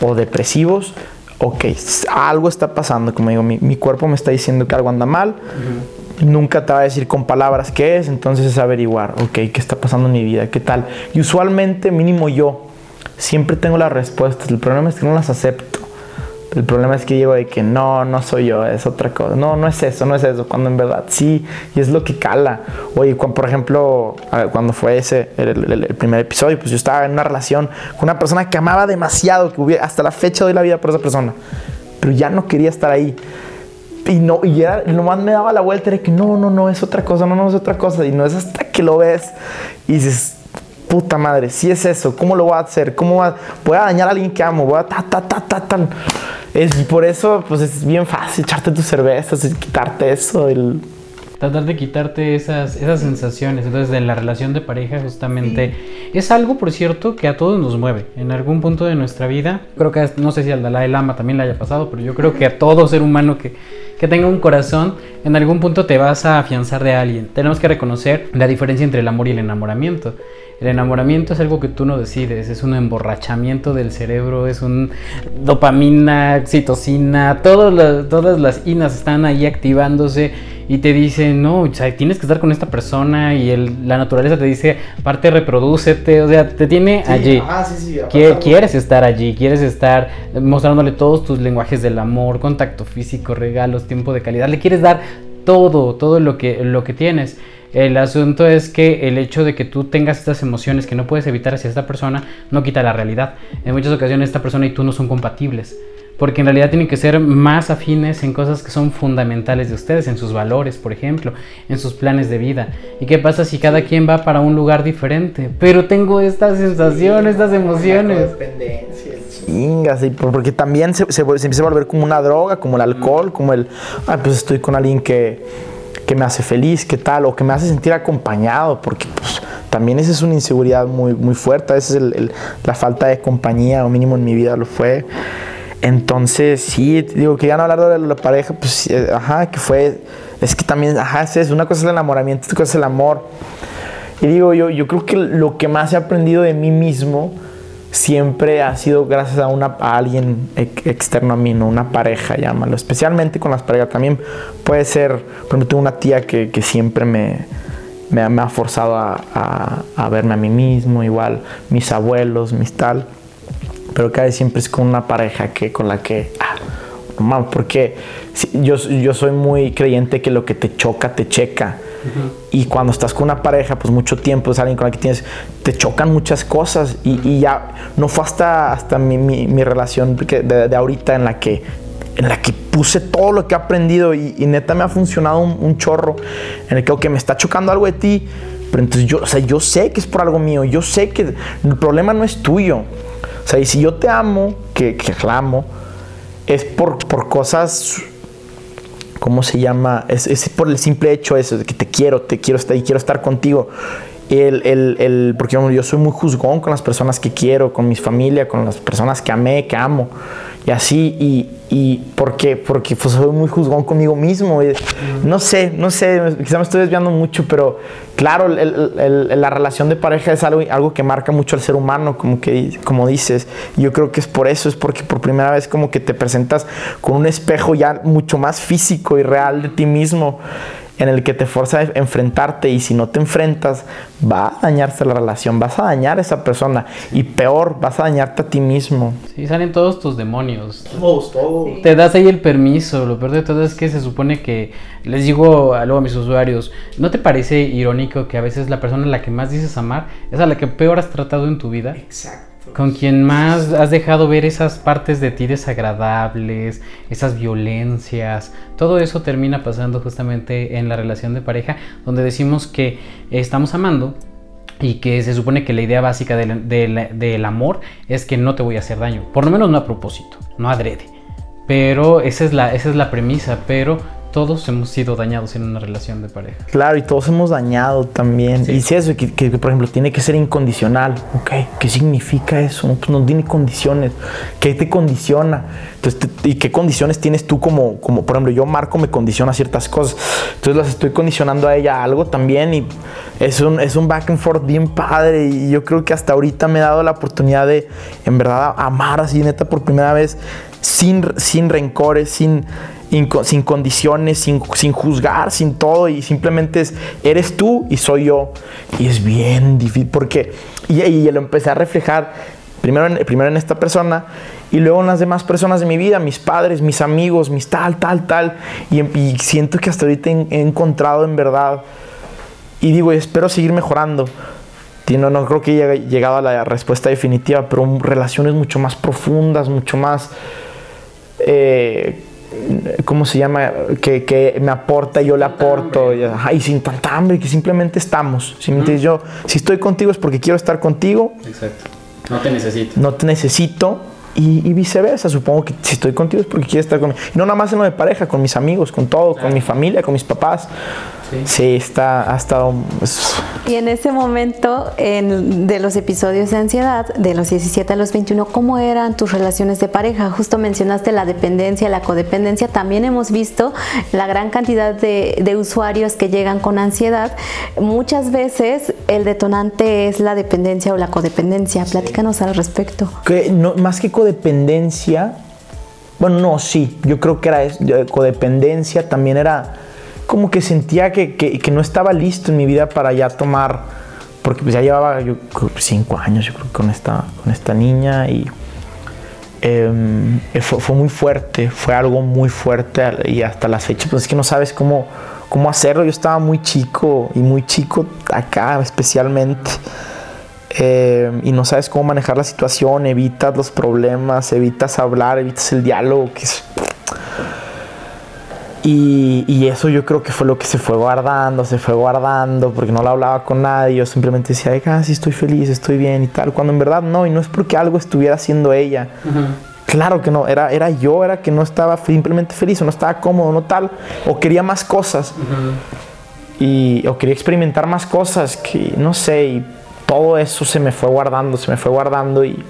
o depresivos, ok, algo está pasando, como digo, mi, mi cuerpo me está diciendo que algo anda mal. Nunca te va a decir con palabras qué es, entonces es averiguar, ok, qué está pasando en mi vida, qué tal. Y usualmente, mínimo yo, siempre tengo las respuestas. El problema es que no las acepto. El problema es que digo de que no, no soy yo, es otra cosa. No, no es eso, no es eso, cuando en verdad sí, y es lo que cala. Oye, cuando, por ejemplo, ver, cuando fue ese, el, el- el primer episodio, pues yo estaba en una relación con una persona que amaba demasiado, que hubiera, hasta la fecha doy la vida por esa persona, pero ya no quería estar ahí. Y no, y era, nomás me daba la vuelta, era que no, no, no, es otra cosa, no, no, es otra cosa. Y no es hasta que lo ves y dices, puta madre, si es eso, ¿cómo lo voy a hacer? ¿Cómo va- voy a dañar a alguien que amo? Voy a ta, ta, ta, ta, tal. Es, por eso, pues es bien fácil echarte tus cervezas y quitarte eso. el- Tratar de quitarte esas, esas sensaciones. Entonces, en la relación de pareja, justamente, es algo, por cierto, que a todos nos mueve. En algún punto de nuestra vida, creo que, no sé si al Dalai Lama también le haya pasado, pero yo creo que a todo ser humano que, que tenga un corazón, en algún punto te vas a afianzar de alguien. Tenemos que reconocer la diferencia entre el amor y el enamoramiento. El enamoramiento es algo que tú no decides, es un emborrachamiento del cerebro, es un dopamina, oxitocina, todas las, todas las inas están ahí activándose y te dicen, no, o sea, tienes que estar con esta persona y el- la naturaleza te dice, aparte reproducete, o sea, te tiene allí. Quie- Quieres estar allí, quieres estar mostrándole todos tus lenguajes del amor, contacto físico, regalos, tiempo de calidad, le quieres dar todo, todo lo que, lo que tienes. El asunto es que el hecho de que tú tengas estas emociones que no puedes evitar hacia esta persona no quita la realidad. En muchas ocasiones esta persona y tú no son compatibles. Porque en realidad tienen que ser más afines en cosas que son fundamentales de ustedes, en sus valores, por ejemplo, en sus planes de vida. ¿Y qué pasa si cada quien va para un lugar diferente? Pero tengo estas sensaciones, estas emociones. Chingas, y por- porque también se, se, se empieza a volver como una droga, como el alcohol, como el, ah, pues estoy con alguien que, que me hace feliz, que tal, o que me hace sentir acompañado, porque pues también esa es una inseguridad muy, muy fuerte. Esa es el, la falta de compañía, o mínimo en mi vida lo fue. Entonces, sí, digo que ya no hablar de la pareja, pues, ajá, que fue, es que también, ajá, es una cosa es el enamoramiento, otra cosa es el amor. Y digo, yo, yo creo que lo que más he aprendido de mí mismo siempre ha sido gracias a, una, a alguien externo a mí, ¿no? una pareja, llámalo. Especialmente con las parejas. También puede ser, por ejemplo, tengo una tía que, siempre me, me, ha forzado a, a, verme a mí mismo, igual mis abuelos, mis tal. Pero cada vez siempre es con una pareja que, con la que... Ah, porque yo, yo soy muy creyente que lo que te choca, te checa. Y cuando estás con una pareja, pues mucho tiempo, es alguien con la que tienes, te chocan muchas cosas. Y, y ya no fue hasta, hasta mi, mi, mi relación de, de, ahorita en la que en la que puse todo lo que he aprendido y, y neta me ha funcionado un, un, chorro en el que, ok, me está chocando algo de ti, pero entonces yo, o sea, yo sé que es por algo mío, yo sé que el problema no es tuyo. O sea, y si yo te amo, que, que amo, es por, por cosas ¿cómo se llama? Es, es, por el simple hecho eso, de que te quiero, te quiero estar y quiero estar contigo. El, el, el, porque yo soy muy juzgón con las personas que quiero, con mi familia, con las personas que amé, que amo y así, y, y ¿por qué? Porque pues, soy muy juzgón conmigo mismo. Y, no sé, no sé, quizá me estoy desviando mucho, pero claro, el, el, la relación de pareja es algo, algo que marca mucho al ser humano, como, que, como dices. Yo creo que es por eso, es porque por primera vez como que te presentas con un espejo ya mucho más físico y real de ti mismo en el que te fuerza a enfrentarte y si no te enfrentas va a dañarse la relación, vas a dañar a esa persona y peor, vas a dañarte a ti mismo. Sí, salen todos tus demonios. Todos, todos. Te das ahí el permiso, lo peor de todo es que se supone que, les digo a luego a mis usuarios, ¿no te parece irónico que a veces la persona a la que más dices amar es a la que peor has tratado en tu vida? Exacto con quien más has dejado ver esas partes de ti desagradables, esas violencias, todo eso termina pasando justamente en la relación de pareja, donde decimos que estamos amando y que se supone que la idea básica del, del, del amor es que no te voy a hacer daño, por lo menos no a propósito, no adrede. Pero esa es la, esa es la premisa, pero todos hemos sido dañados en una relación de pareja. Claro, y todos hemos dañado también. Sí. Y si eso, que, que, por ejemplo, tiene que ser incondicional. Ok, ¿qué significa eso? No, pues no tiene condiciones. ¿Qué te condiciona? Entonces, te, ¿y qué condiciones tienes tú como, como, por ejemplo, yo, Marco, me condiciona ciertas cosas. Entonces las estoy condicionando a ella algo también y es un, es un back and forth bien padre. Y yo creo que hasta ahorita me he dado la oportunidad de, en verdad, amar así, neta, por primera vez, sin, sin rencores, sin sin condiciones, sin, sin, juzgar, sin todo, y simplemente es, eres tú y soy yo. Y es bien difícil, porque, y, y lo empecé a reflejar primero en, primero en esta persona y luego en las demás personas de mi vida, mis padres, mis amigos, mis tal, tal, tal, y, y siento que hasta ahorita he, he encontrado en verdad, y digo, espero seguir mejorando. No, no creo que haya llegado a la respuesta definitiva, pero relaciones mucho más profundas, mucho más... Eh, ¿cómo se llama? Que, que, me aporta y yo le aporto. Y, y, sin tanta hambre, que simplemente estamos. Si, uh -huh. yo, si estoy contigo es porque quiero estar contigo. Exacto. No te necesito. No te necesito. Y, y, viceversa, supongo que si estoy contigo es porque quiero estar conmigo. Y no nada más en lo de pareja, con mis amigos, con todo, claro. con mi familia, con mis papás. Sí, sí está, ha estado... Y en ese momento en, de los episodios de ansiedad, de los 17 a los 21, ¿cómo eran tus relaciones de pareja? Justo mencionaste la dependencia, la codependencia. También hemos visto la gran cantidad de, de usuarios que llegan con ansiedad. Muchas veces el detonante es la dependencia o la codependencia. Platícanos sí. al respecto. Que no, más que codependencia, bueno, no, sí, yo creo que era codependencia, también era como que sentía que, que, no estaba listo en mi vida para ya tomar, porque pues ya llevaba yo cinco años yo creo con esta, con esta niña y eh, fue, fue, muy fuerte, fue algo muy fuerte y hasta la fecha pues es que no sabes cómo, cómo hacerlo, yo estaba muy chico y muy chico acá especialmente. Eh, y no sabes cómo manejar la situación, evitas los problemas, evitas hablar, evitas el diálogo, que es y, y, eso yo creo que fue lo que se fue guardando, se fue guardando, porque no lo hablaba con nadie, yo simplemente decía, ah, sí, estoy feliz, estoy bien y tal, cuando en verdad no, y no es porque algo estuviera haciendo ella. Uh -huh. Claro que no, era, era yo, era que no estaba simplemente feliz, o no estaba cómodo, no tal, o quería más cosas. Uh -huh. y, o quería experimentar más cosas, que no sé, y todo eso se me fue guardando, se me fue guardando y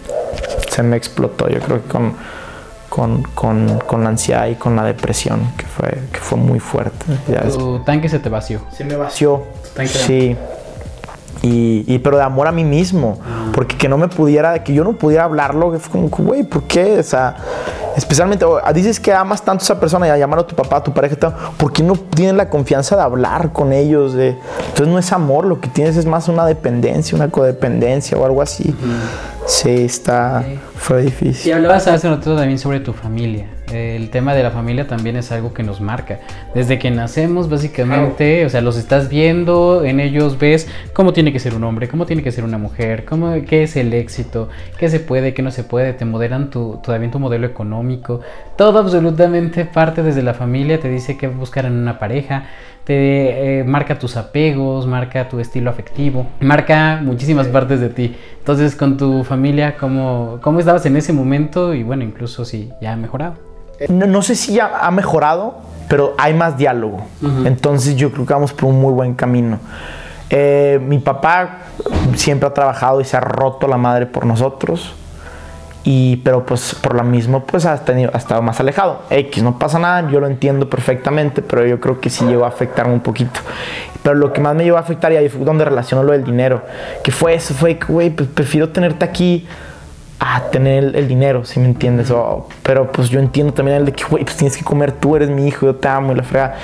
se me explotó, yo creo que con, con, con, con la ansiedad y con la depresión, que fue, que fue muy fuerte. Tu tanque se te vació. se me vació. Tanque. Sí. Y, y- pero de amor a mí mismo. Porque que no me pudiera, que yo no pudiera hablarlo, fue como, güey, ¿por qué? O sea, especialmente, dices que amas tanto a esa persona y a llamar a tu papá, a tu pareja, ¿por qué no tienes la confianza de hablar con ellos? De, entonces no es amor, lo que tienes es más una dependencia, una codependencia o algo así. Sí, está, fue Y difícil. hablabas hace rato también sobre tu familia. El tema de la familia también es algo que nos marca. Desde que nacemos, básicamente, o sea, los estás viendo, en ellos ves cómo tiene que ser un hombre, cómo tiene que ser una mujer, cómo, qué es el éxito, qué se puede, qué no se puede, te modelan tu, también tu modelo económico. Todo absolutamente parte desde la familia, te dice qué buscar en una pareja, te eh, marca tus apegos, marca tu estilo afectivo, marca muchísimas partes de ti. Entonces, con tu familia, ¿cómo, cómo estabas en ese momento? Y bueno, incluso si ya ha mejorado. No, no sé si ya ha mejorado, pero hay más diálogo. Entonces yo creo que vamos por un muy buen camino. Eh, mi papá siempre ha trabajado y se ha roto la madre por nosotros. Y, pero pues por lo mismo pues ha, tenido, ha estado más alejado. X, no pasa nada, yo lo entiendo perfectamente, pero yo creo que sí llegó a afectarme un poquito. Pero lo que más me llegó a afectar y ahí fue donde relaciono lo del dinero. Que fue eso, fue que, güey, pues prefiero tenerte aquí a tener el, el dinero, si me entiendes. O- pero pues yo entiendo también el de que, güey, pues tienes que comer tú, eres mi hijo, yo te amo y la fregada.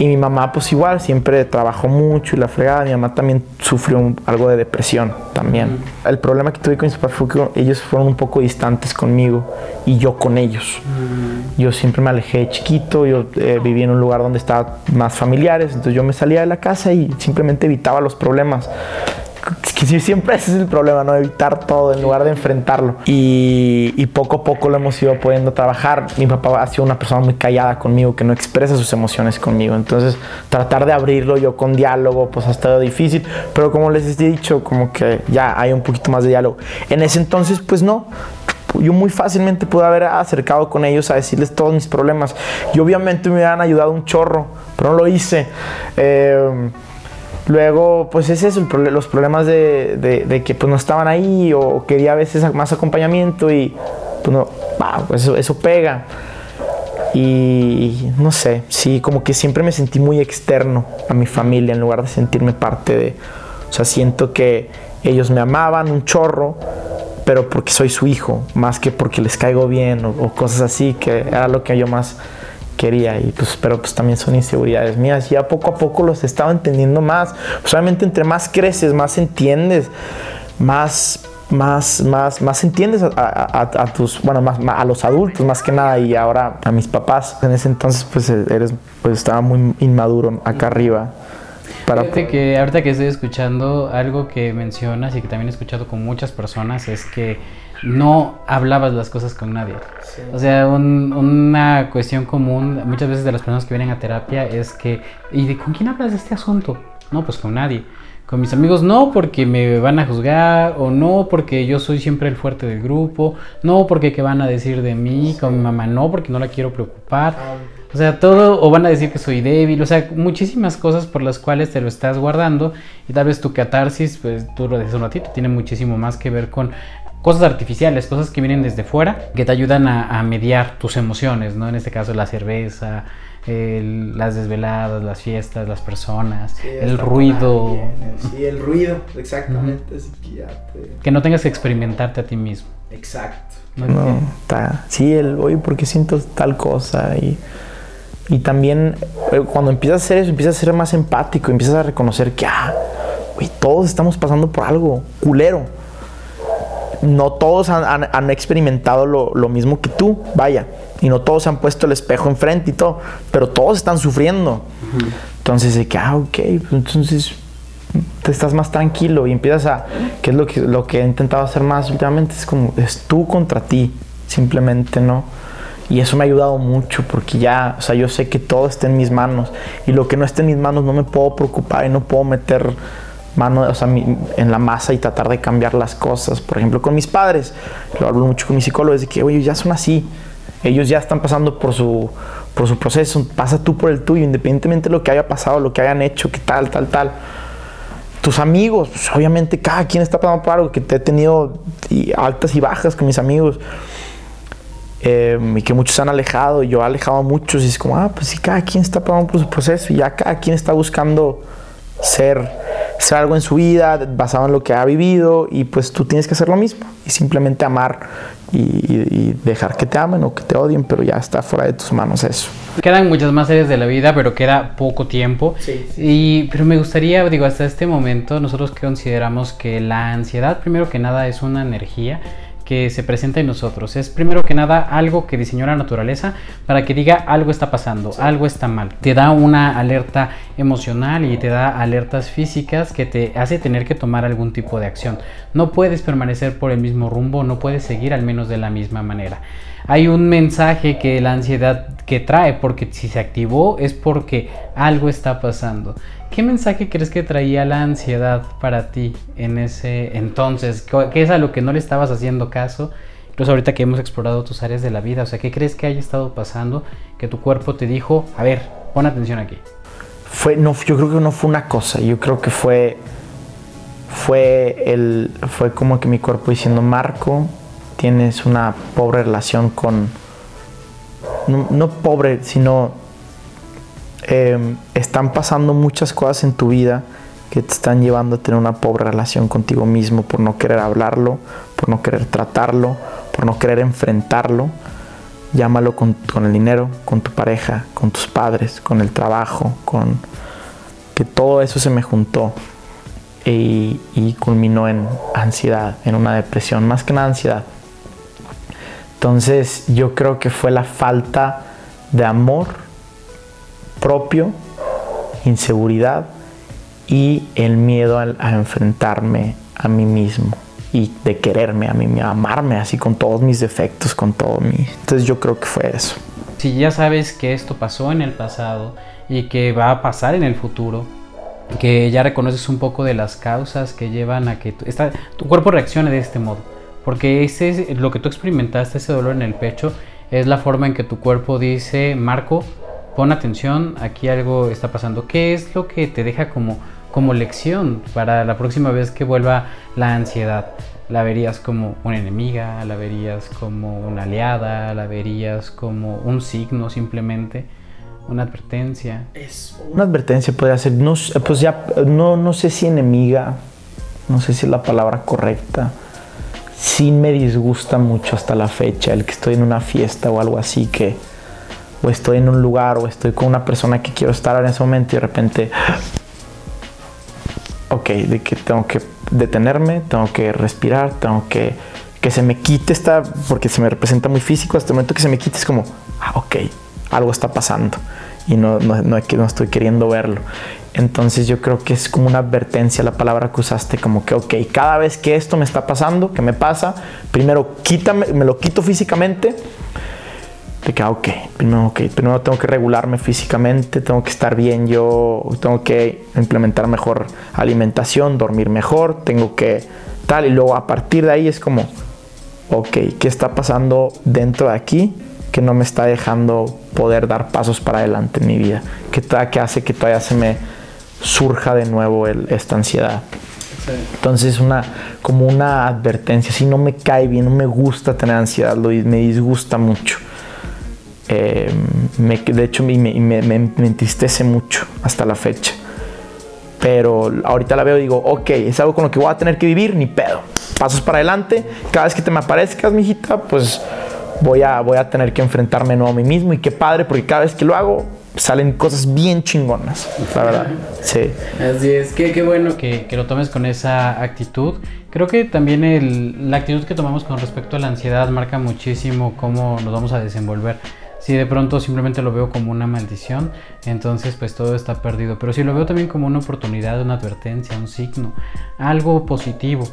Y mi mamá, pues igual, siempre trabajó mucho y la fregada. Mi mamá también sufrió un- algo de depresión también. El problema que tuve con mis papás fue que ellos fueron un poco distantes conmigo y yo con ellos. Yo siempre me alejé de chiquito, yo eh, viví en un lugar donde estaba más familiares, entonces yo me salía de la casa y simplemente evitaba los problemas. Que siempre ese es el problema, ¿no? Evitar todo en lugar de enfrentarlo. Y, y poco a poco lo hemos ido pudiendo trabajar. Mi papá ha sido una persona muy callada conmigo, que no expresa sus emociones conmigo. Entonces, tratar de abrirlo yo con diálogo, pues ha estado difícil. Pero como les he dicho, como que ya hay un poquito más de diálogo. En ese entonces, pues no yo muy fácilmente pude haber acercado con ellos a decirles todos mis problemas. Y obviamente me hubieran ayudado un chorro, pero no lo hice. Eh, luego, pues es eso, el los problemas de, que pues no estaban ahí o quería a veces más acompañamiento y pues pues eso, eso pega. Y no sé, sí, como que siempre me sentí muy externo a mi familia en lugar de sentirme parte de... O sea, siento que ellos me amaban un chorro, pero porque soy su hijo, más que porque les caigo bien o, o cosas así, que era lo que yo más quería. Y pues, pero pues también son inseguridades mías. Y ya poco a poco los he estado entendiendo más. Pues obviamente entre más creces, más entiendes, más más, más, más entiendes a, a- a- a tus, bueno, más, más a los adultos más que nada y ahora a mis papás. En ese entonces pues eres, pues estaba muy inmaduro acá arriba. Para Fíjate que ahorita que estoy escuchando algo que mencionas y que también he escuchado con muchas personas es que no hablabas las cosas con nadie. O sea, un- una cuestión común muchas veces de las personas que vienen a terapia es que, ¿y de con quién hablas de este asunto? No, pues con nadie. Con mis amigos no, porque me van a juzgar, o no, porque yo soy siempre el fuerte del grupo, no, porque qué van a decir de mí, con mi mamá no, porque no la quiero preocupar. O sea, todo, o van a decir que soy débil, o sea, muchísimas cosas por las cuales te lo estás guardando y tal vez tu catarsis, pues tú lo decías un ratito, tiene muchísimo más que ver con cosas artificiales, cosas que vienen desde fuera, que te ayudan a, a mediar tus emociones, ¿no? En este caso la cerveza, el- las desveladas, las fiestas, las personas, el ruido, Sí, el ruido, exactamente. así que ya te- que no tengas que experimentarte a ti mismo. Exacto. ¿no? Sí, el, oye, ¿por qué siento tal cosa? Y, y también eh, cuando empiezas a hacer eso, empiezas a ser más empático, empiezas a reconocer que, ah, güey, todos estamos pasando por algo culero. No todos han, han- han experimentado lo, lo mismo que tú, vaya. Y no todos han puesto el espejo enfrente y todo, pero todos están sufriendo. Entonces, de que, ah, ok, pues entonces te estás más tranquilo y empiezas a, que es lo que, lo que he intentado hacer más últimamente, es como, es tú contra ti, simplemente, ¿no? Y eso me ha ayudado mucho porque ya, o sea, yo sé que todo está en mis manos y lo que no esté en mis manos no me puedo preocupar y no puedo meter mano, o sea, en la masa y tratar de cambiar las cosas. Por ejemplo, con mis padres, lo hablo mucho con mi psicólogo, es de que, oye, ya son así. Ellos ya están pasando por su, por proceso, pasa tú por el tuyo, independientemente de lo que haya pasado, lo que hayan hecho, que tal, tal, tal. Tus amigos, pues, obviamente cada quien está pasando por algo, que te he tenido altas y bajas con mis amigos. Em, y que muchos se han alejado, y yo he alejado a muchos, y es como, ah, pues sí, cada quien está pasando por su proceso, y ya cada quien está buscando ser, ser algo en su vida, basado en lo que ha vivido, y pues tú tienes que hacer lo mismo, y simplemente amar y, dejar que te amen o que te odien, pero ya está fuera de tus manos eso. Quedan muchas más áreas de la vida, pero queda poco tiempo. Sí, Y, pero me gustaría, digo, hasta este momento, nosotros consideramos que la ansiedad, primero que nada, es una energía que se presenta en nosotros. Es primero que nada algo que diseñó la naturaleza para que diga algo está pasando, algo está mal. Te da una alerta emocional y te da alertas físicas que te hace tener que tomar algún tipo de acción. No puedes permanecer por el mismo rumbo, no puedes seguir al menos de la misma manera. Hay un mensaje que la ansiedad que trae, porque si se activó es porque algo está pasando. ¿Qué mensaje crees que traía la ansiedad para ti en ese entonces? ¿Qué es a lo que no le estabas haciendo caso? Incluso ahorita que hemos explorado tus áreas de la vida, o sea, ¿qué crees que haya estado pasando que tu cuerpo te dijo, a ver, pon atención aquí? Fue, no, yo creo que no fue una cosa, yo creo que fue, fue, el, fue como que mi cuerpo diciendo, Marco, tienes una pobre relación con, no pobre, sino Em, están pasando muchas cosas en tu vida que te están llevando a tener una pobre relación contigo mismo por no querer hablarlo, por no querer tratarlo, por no querer enfrentarlo. Llámalo con, el dinero, con tu pareja, con tus padres, con el trabajo, con que todo eso se me juntó y, culminó en ansiedad, en una depresión, más que nada ansiedad. Entonces yo creo que fue la falta de amor propio, inseguridad y el miedo a, enfrentarme a mí mismo y de quererme a mí, amarme así con todos mis defectos, con todo mi... Entonces yo creo que fue eso. Si ya sabes que esto pasó en el pasado y que va a pasar en el futuro, que ya reconoces un poco de las causas que llevan a que tu, cuerpo reaccione de este modo, porque ese es lo que tú experimentaste, ese dolor en el pecho, es la forma en que tu cuerpo dice, Marco, pon atención, aquí algo está pasando. ¿Qué es lo que te deja como, como lección para la próxima vez que vuelva la ansiedad? ¿La verías como una enemiga? ¿La verías como una aliada? ¿La verías como un signo simplemente? ¿Una advertencia? Es una advertencia puede ser, no, pues ya, no, no sé si enemiga, no sé si es la palabra correcta. Sí me disgusta mucho hasta la fecha el que estoy en una fiesta o algo así que o estoy en un lugar o estoy con una persona que quiero estar en ese momento y de repente, ok, de que tengo que detenerme, tengo que respirar, tengo que que se me quite esta, porque se me representa muy físico, hasta el momento que se me quite es como, ah, ok, algo está pasando y no, no, no, no estoy queriendo verlo. Entonces yo creo que es como una advertencia la palabra que usaste, como que, ok, cada vez que esto me está pasando, que me pasa, primero quítame, me lo quito físicamente de que, ah, ok, primero, primero tengo que regularme físicamente, tengo que estar bien yo, tengo que implementar mejor alimentación, dormir mejor, tengo que tal, y luego a partir de ahí es como, ok, ¿qué está pasando dentro de aquí que no me está dejando poder dar pasos para adelante en mi vida? ¿Qué, que hace que todavía se me surja de nuevo esta ansiedad? Entonces una como una advertencia, si no me cae bien, no me gusta tener ansiedad, me disgusta mucho. Eh, de hecho me, me, entristece mucho hasta la fecha. Pero ahorita la veo y digo, ok, es algo con lo que voy a tener que vivir, ni pedo. Pasos para adelante, cada vez que te me aparezcas, mijita, pues voy a, voy a tener que enfrentarme nuevo a mí mismo. Y qué padre, porque cada vez que lo hago, salen cosas bien chingonas, la verdad. Sí. Así es, qué, qué bueno que, que, lo tomes con esa actitud. Creo que también el, la actitud que tomamos con respecto a la ansiedad marca muchísimo cómo nos vamos a desenvolver. Si de pronto simplemente lo veo como una maldición, entonces pues todo está perdido. Pero si lo veo también como una oportunidad, una advertencia, un signo, algo positivo,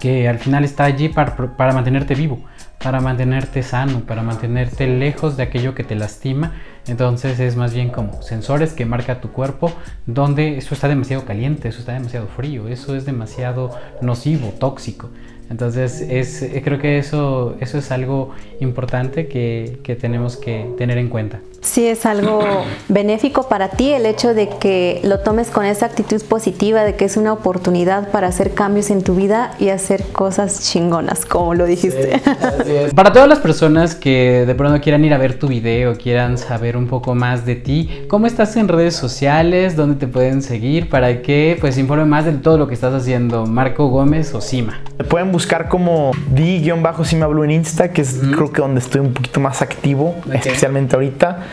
que al final está allí para, para mantenerte vivo, para mantenerte sano, para mantenerte lejos de aquello que te lastima. Entonces es más bien como sensores que marca tu cuerpo donde eso está demasiado caliente, eso está demasiado frío, eso es demasiado nocivo, tóxico. Entonces, es, eh, creo que eso, eso es algo importante que, que tenemos que tener en cuenta. Sí, es algo benéfico para ti el hecho de que lo tomes con esa actitud positiva, de que es una oportunidad para hacer cambios en tu vida y hacer cosas chingonas, como lo dijiste. [laughs] Para todas las personas que de pronto quieran ir a ver tu video, quieran saber un poco más de ti, ¿cómo estás en redes sociales? ¿Dónde te pueden seguir? Para que pues informe más de todo lo que estás haciendo, Marco Gómez o Sima. Me pueden buscar como di-sima blue en Insta, que es creo que donde estoy un poquito más activo, especialmente ahorita.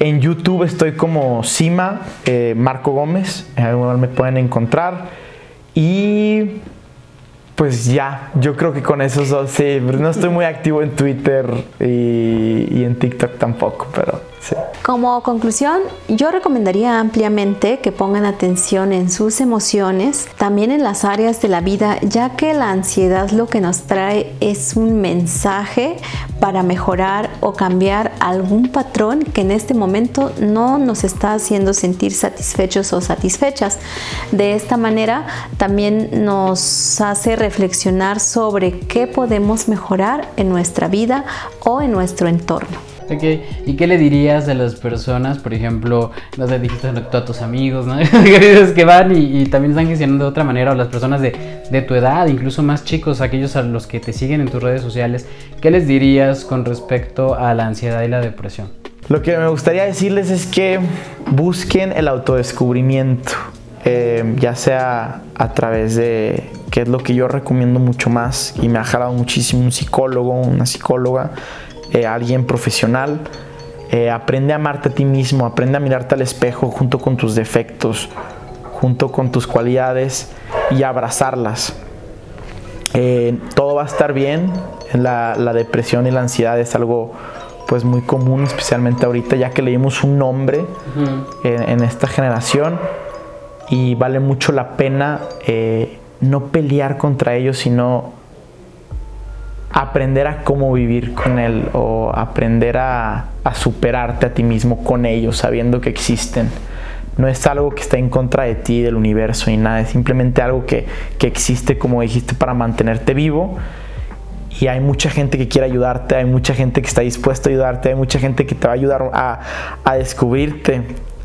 En YouTube estoy como Sima eh, Marco Gómez, ahí me pueden encontrar. Y pues ya, yo creo que con esos dos, sí, no estoy muy activo en Twitter y, y en TikTok tampoco, pero Como conclusión, yo recomendaría ampliamente que pongan atención en sus emociones, también en las áreas de la vida, ya que la ansiedad lo que nos trae es un mensaje para mejorar o cambiar algún patrón que en este momento no nos está haciendo sentir satisfechos o satisfechas. De esta manera también nos hace reflexionar sobre qué podemos mejorar en nuestra vida o en nuestro entorno. Ok, ¿y qué le dirías a las personas, por ejemplo, no sé, dijiste a tus amigos, ¿no? [laughs] que van y, también están gestionando de otra manera, o las personas de, de, tu edad, incluso más chicos, aquellos a los que te siguen en tus redes sociales, ¿qué les dirías con respecto a la ansiedad y la depresión? Lo que me gustaría decirles es que busquen el autodescubrimiento, eh, ya sea a través de, que es lo que yo recomiendo mucho más y me ha jalado muchísimo, un psicólogo, una psicóloga, eh, alguien profesional. Eh, aprende a amarte a ti mismo, aprende a mirarte al espejo junto con tus defectos, junto con tus cualidades y abrazarlas. Eh, todo va a estar bien. La, la, depresión y la ansiedad es algo pues muy común, especialmente ahorita, ya que leímos un nombre en, en, esta generación y vale mucho la pena no pelear contra ellos, sino aprender a cómo vivir con él o aprender a, superarte a ti mismo con ellos, sabiendo que existen. No es algo que está en contra de ti, del universo y nada, es simplemente algo que, existe, como dijiste, para mantenerte vivo. Y hay mucha gente que quiere ayudarte, hay mucha gente que está dispuesta a ayudarte, hay mucha gente que te va a ayudar a, descubrirte.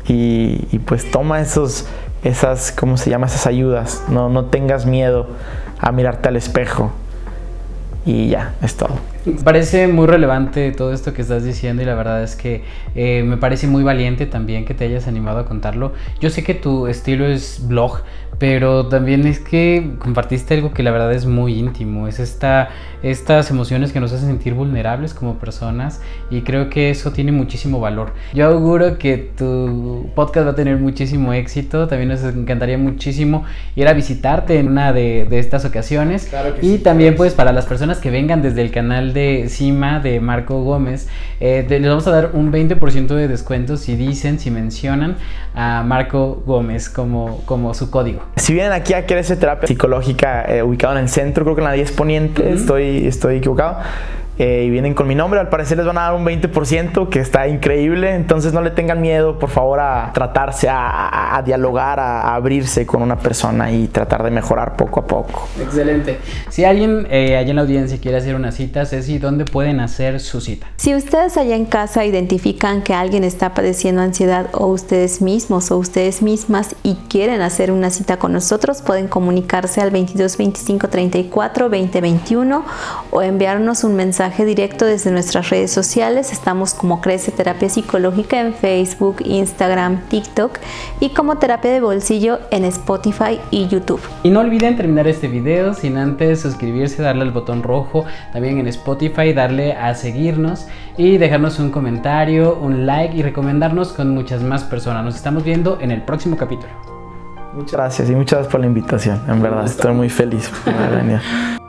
Y, pues toma esos, esas, ¿cómo se llama? Esas ayudas. No, no tengas miedo a mirarte al espejo y ya, es todo. Parece muy relevante todo esto que estás diciendo y la verdad es que eh, me parece muy valiente también que te hayas animado a contarlo. Yo sé que tu estilo es blog, pero también es que compartiste algo que la verdad es muy íntimo, es esta, estas emociones que nos hacen sentir vulnerables como personas y creo que eso tiene muchísimo valor. Yo auguro que tu podcast va a tener muchísimo éxito, también nos encantaría muchísimo ir a visitarte en una de, estas ocasiones y también pues para las personas que vengan desde el canal de Cima de Marco Gómez, eh, les vamos a dar un 20% de descuento si dicen, si mencionan a Marco Gómez como, como su código. Si vienen aquí a Crece Terapia Psicológica, eh, ubicado en el centro, creo que en la 10 Poniente, estoy, estoy equivocado. Eh, y vienen con mi nombre, al parecer les van a dar un 20%, que está increíble, entonces no le tengan miedo, por favor, a tratarse, a, dialogar, a, abrirse con una persona y tratar de mejorar poco a poco. Excelente. Si alguien eh, allá en la audiencia quiere hacer una cita, Ceci, ¿dónde pueden hacer su cita? Si ustedes allá en casa identifican que alguien está padeciendo ansiedad o ustedes mismos o ustedes mismas y quieren hacer una cita con nosotros, pueden comunicarse al 22 25 34 20 21 o enviarnos un mensaje directo desde nuestras redes sociales. Estamos como Crece Terapia Psicológica en Facebook, Instagram, TikTok y como Terapia de Bolsillo en Spotify y YouTube. Y no olviden terminar este video sin antes suscribirse, darle al botón rojo también en Spotify, darle a seguirnos y dejarnos un comentario, un like y recomendarnos con muchas más personas. Nos estamos viendo en el próximo capítulo. Muchas gracias y muchas gracias por la invitación. En verdad, estoy muy feliz por venir. [laughs]